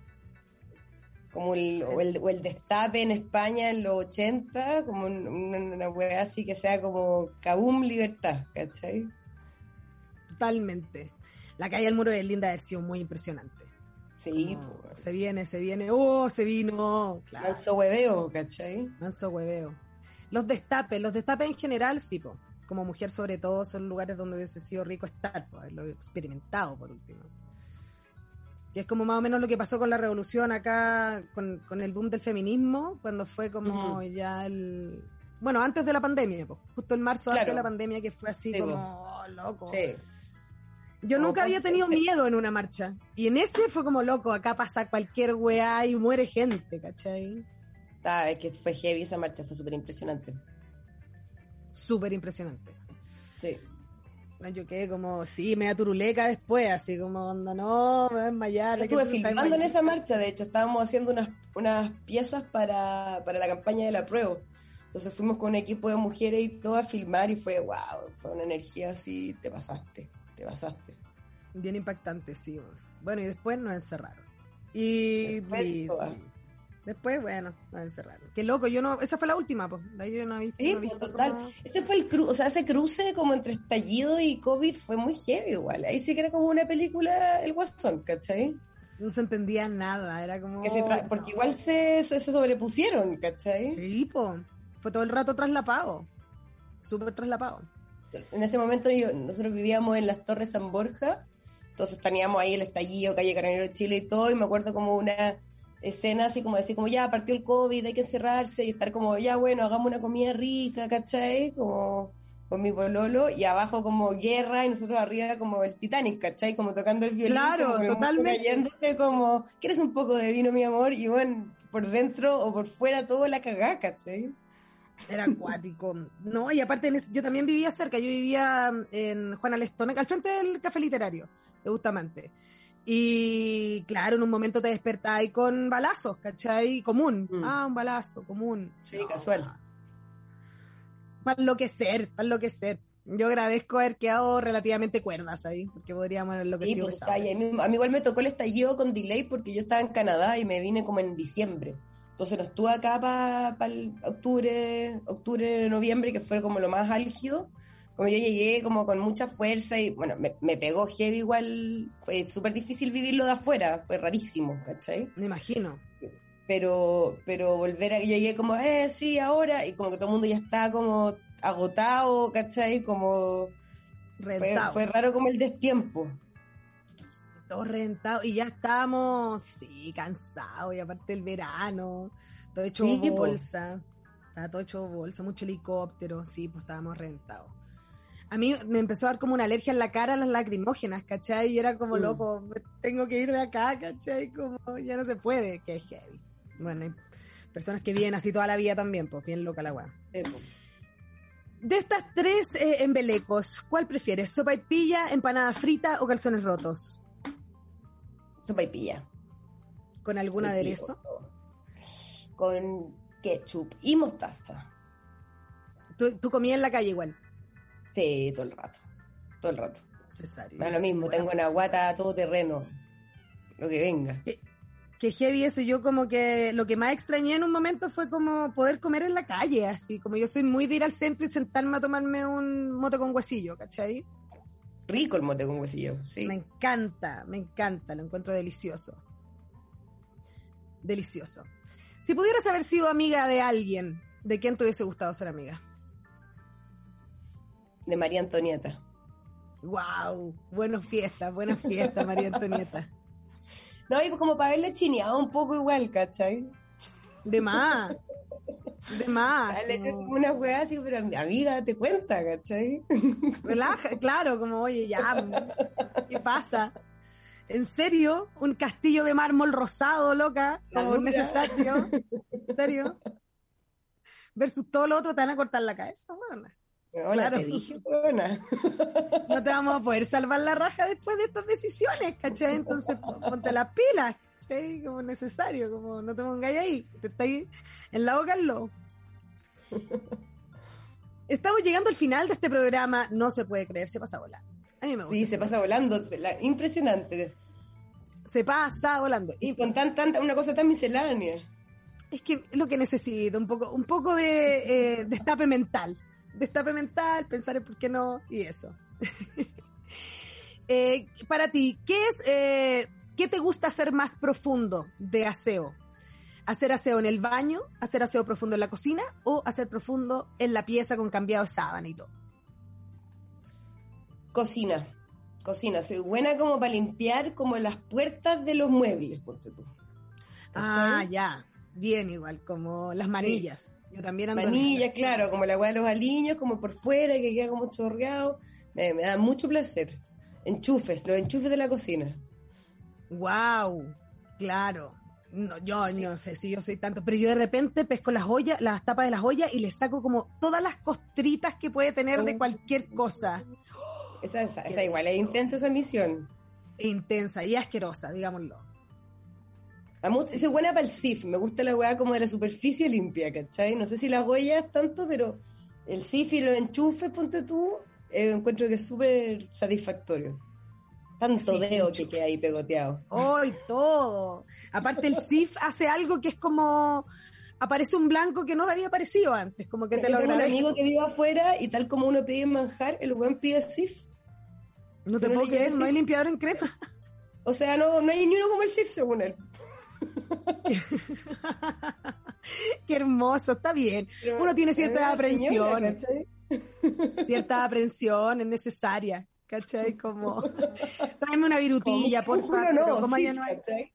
Como el, o, el, o el destape en España en los 80, como una, una así que sea como Kabum Libertad, ¿cachai? Totalmente. La calle del muro de Linda ha sido muy impresionante. Sí, se viene, se viene, oh, se vino, claro. Manso hueveo, ¿cachai? Manso hueveo. Los destapes, los destapes en general, sí, como mujer sobre todo, son lugares donde hubiese sido rico estar, pues, haberlo experimentado por último. Y es como más o menos lo que pasó con la revolución acá, con, el boom del feminismo, cuando fue como ya el, bueno, antes de la pandemia, po, justo en marzo antes Claro. de la pandemia, que fue así Sí, como, oh, loco. Sí. Yo Como nunca había tenido miedo en una marcha. Y en ese fue como loco, acá pasa cualquier weá y muere gente, ¿cachai? Ah, es que fue heavy esa marcha, fue súper impresionante. Súper impresionante. Sí. Yo quedé como, sí, media turuleca después, así como, onda, no, me voy a desmayar. Yo ¿de qué estuve filmando en esa marcha, de hecho, estábamos haciendo unas, unas piezas para, para la campaña de la prueba. Entonces fuimos con un equipo de mujeres y todo a filmar y fue, wow, fue una energía así, te pasaste, te pasaste. Bien impactante, sí. bueno. Y después nos encerraron. Y listo. Después, bueno, nos encerraron. Qué loco, yo no, esa fue la última, pues. De ahí yo no he visto. Sí, no pues, total. como- Ese fue el cruce, o sea, ese cruce como entre estallido y COVID fue muy heavy igual. Ahí sí que era como una película, el Guasón, ¿cachai? No se entendía nada, era como. Que se tra- porque igual se, se, sobrepusieron, ¿cachai? Sí, po. Fue todo el rato traslapado. Súper traslapado. En ese momento yo- nosotros vivíamos en las Torres San Borja, entonces teníamos ahí el estallido, calle Carabinero de Chile y todo, y me acuerdo como una escena así como decir, como ya partió el COVID, hay que encerrarse y estar como, ya bueno, hagamos una comida rica, ¿cachai? Como con mi pololo, y abajo como guerra, y nosotros arriba como el Titanic, ¿cachai? Como tocando el violín. Claro, como totalmente. Cayéndose como, ¿quieres un poco de vino, mi amor? Y bueno, por dentro o por fuera todo la cagá, ¿cachai? Era acuático. No, y aparte yo también vivía cerca, yo vivía en Juana Lestona, al frente del café literario de Bustamante. Y claro, en un momento te despertáis con balazos, ¿cachai? Común. Mm. Ah, un balazo, común. Sí, casual. Para enloquecer, para enloquecer. Yo agradezco haber quedado relativamente cuerdas ahí, porque podríamos haber Sí, enloquecido. pues, a, mí, a mí igual me tocó el estallido con delay porque yo estaba en Canadá y me vine como en diciembre. Entonces no estuve acá para el octubre, octubre, noviembre, que fue como lo más álgido. Como yo llegué como con mucha fuerza y bueno, me, me pegó heavy igual. Fue súper difícil vivirlo de afuera, fue rarísimo, ¿cachai? Me imagino. Pero, pero volver a... Yo llegué como, eh, sí, ahora, y como que todo el mundo ya está como agotado, ¿cachai? Como... Fue, Reventado. fue raro como el destiempo. todo reventado y ya estábamos, sí, cansados y aparte el verano, todo hecho Sí, bolsa, estaba todo hecho bolsa, mucho helicóptero, sí, pues estábamos reventados. A mí me empezó a dar como una alergia en la cara a las lacrimógenas, ¿cachai? Y era como Mm. loco, tengo que ir de acá, ¿cachai? Como ya no se puede, que es heavy. Bueno, hay personas que viven así toda la vida también, pues bien loca la weá. Po. De estas tres eh, embelecos, ¿cuál prefieres? ¿Sopa y pilla, empanada frita o calzones rotos? Sopa y pilla. ¿Con algún Sopa aderezo? Con ketchup y mostaza. Tú, tú comías en la calle igual. Sí, todo el rato. Todo el rato. Necesario. Da lo mismo, tengo una guata todo terreno. Lo que venga. Que heavy eso. Yo como que lo que más extrañé en un momento fue como poder comer en la calle, así. Como yo soy muy de ir al centro y sentarme a tomarme un mote con huesillo, ¿cachai? Rico el mote con huesillo, sí. Me encanta, me encanta, lo encuentro delicioso. Delicioso. Si pudieras haber sido amiga de alguien, ¿de quién te hubiese gustado ser amiga? De María Antonieta. ¡Wow! Buenas fiestas, buenas fiestas, María Antonieta. No, y como para verle chineado un poco igual, ¿cachai? De más. De más. Dale, como- una weá así, pero amiga, date cuenta, ¿cachai? Relaja, claro, como, oye, ya, ¿qué pasa? ¿En serio? ¿Un castillo de mármol rosado, loca? Como dura. necesario. ¿En serio? Versus todo lo otro, te van a cortar la cabeza, weón. Hola, Claro. te dije, weona. No te vamos a poder salvar la raja después de estas decisiones, ¿cachai? Entonces, ponte las pilas, ¿cachai? Como necesario, como no te pongáis ahí, te estáis en la boca al lobo. Estamos llegando al final de este programa, no se puede creer, se pasa volar. A mí me gusta. Sí, se pasa volando. la- impresionante. Se pasa volando. Y con tan, tanta, una cosa tan miscelánea. Es que es lo que necesito, un poco, un poco de eh, destape mental. Destape mental, pensar en por qué no, y eso. Eh, para ti, ¿qué es, eh, qué te gusta hacer más profundo de aseo? ¿Hacer aseo en el baño? ¿Hacer aseo profundo en la cocina? ¿O hacer profundo en la pieza con cambiado de sábana y todo? Cocina. Cocina. Soy buena como para limpiar como las puertas de los muebles, ponte tú. Ah, ya. Bien igual, como las manillas. Yo también ando Manilla, claro, como la hueá de los aliños, como por fuera, que queda como chorreado. Me, me da mucho placer. Enchufes, los enchufes de la cocina. Wow, claro. No, yo no sé si yo soy tanto, pero yo de repente pesco las ollas, las tapas de las ollas y le saco como todas las costritas que puede tener de cualquier cosa. Esa, esa, esa igual es intensa esa misión. Intensa y asquerosa, digámoslo. Soy buena para el SIF, me gusta la weá como de la superficie limpia, ¿cachai? No sé si las huellas tanto, pero el SIF y los enchufes, ponte tú, eh, encuentro que es súper satisfactorio. Tanto Sí, dedo que queda ahí pegoteado. Hoy todo. Aparte el SIF hace algo que es como aparece un blanco que no había aparecido antes, como que te lo tengo un agradezco. amigo que vive afuera y tal como uno pide manjar, el weón pide SIF. No te ¿no puedo creer, no hay limpiador en crema. O sea, no, no hay ni uno como el SIF según él. Qué hermoso, está bien. Uno tiene cierta aprensión. señora, ¿cachai? Cierta aprensión es necesaria, ¿cachai? Como, tráeme una virutilla, uno pero no, como SIF, ya no hay- ¿cachai?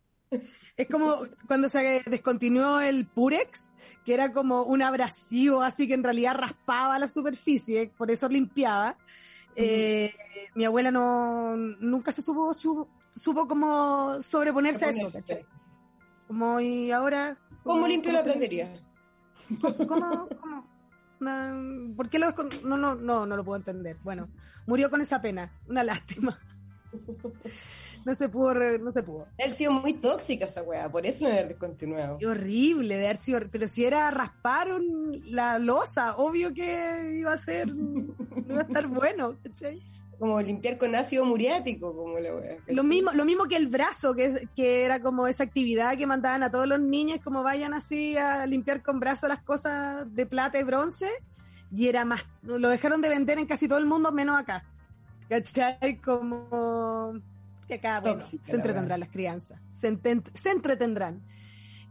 Es como cuando se descontinuó el Purex, que era como un abrasivo, así que en realidad raspaba la superficie, por eso limpiaba. Eh, mi abuela no nunca se supo, su- supo como sobreponerse a eso, ¿cachai? Como y ahora. ¿Cómo limpio la platería? ¿Cómo? ¿Cómo? No, ¿Por qué lo no, no, no, no lo puedo entender. Bueno, murió con esa pena, una lástima. No se pudo, no se pudo. Haber sido muy tóxica esa weá, por eso no era descontinuado. Qué horrible de haber sido, pero si era raspar un- la losa, obvio que iba a ser, iba a estar bueno, ¿cachai? Como limpiar con ácido muriático, como la weá. Lo mismo, lo mismo que el brazo, que, es- que era como esa actividad que mandaban a todos los niños, como vayan así a limpiar con brazo las cosas de plata y bronce, y era más, lo dejaron de vender en casi todo el mundo, menos acá. ¿Cachai? Como que acá, bueno, Tóxica se la entretendrán las crianzas, se, enten- se entretendrán.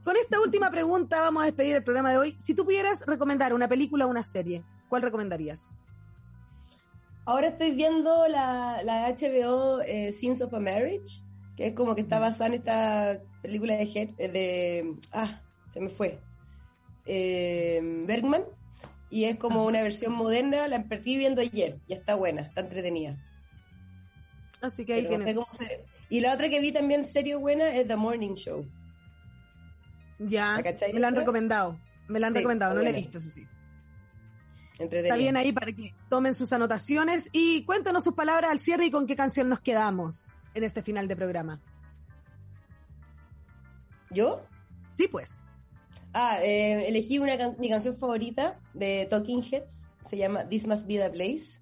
Con esta última pregunta vamos a despedir el programa de hoy. Si tú pudieras recomendar una película o una serie, ¿cuál recomendarías? Ahora estoy viendo la, la HBO eh, Scenes of a Marriage, que es como que está basada en esta película de, eh, de ah, se me fue, eh, Bergman, y es como una versión moderna, la partí viendo ayer, y está buena, está entretenida. Así que ahí Pero no sé tienes. se- Y la otra que vi también serio buena es The Morning Show. Ya, ¿La cachai me la han recomendado. Me la han Sí, recomendado, no la he visto, eso sí. Está bien ahí para que tomen sus anotaciones y cuéntanos sus palabras al cierre y con qué canción nos quedamos en este final de programa. ¿Yo? Sí, pues. Ah, eh, elegí una can- mi canción favorita de Talking Heads, se llama This Must Be the Place.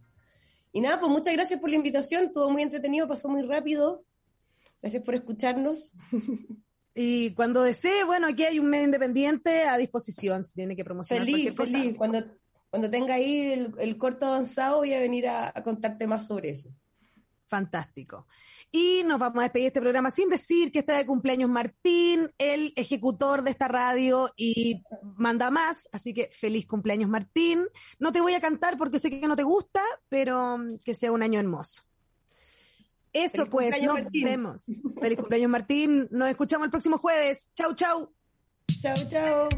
Y nada, pues muchas gracias por la invitación, todo muy entretenido, pasó muy rápido. Gracias por escucharnos. Y cuando desee, bueno, aquí hay un medio independiente a disposición si tiene que promocionar Feliz, cualquier cosa. feliz. Cuando, cuando tenga ahí el, el corto avanzado, voy a venir a, a contarte más sobre eso. Fantástico. Y nos vamos a despedir de este programa sin decir que está de cumpleaños Martín, el ejecutor de esta radio y manda más. Así que feliz cumpleaños Martín. No te voy a cantar porque sé que no te gusta, pero mm, que sea un año hermoso. Eso Feliz pues, nos Martín. vemos. Feliz cumpleaños Martín. Nos escuchamos el próximo jueves. Chau, chau. Chao, chao.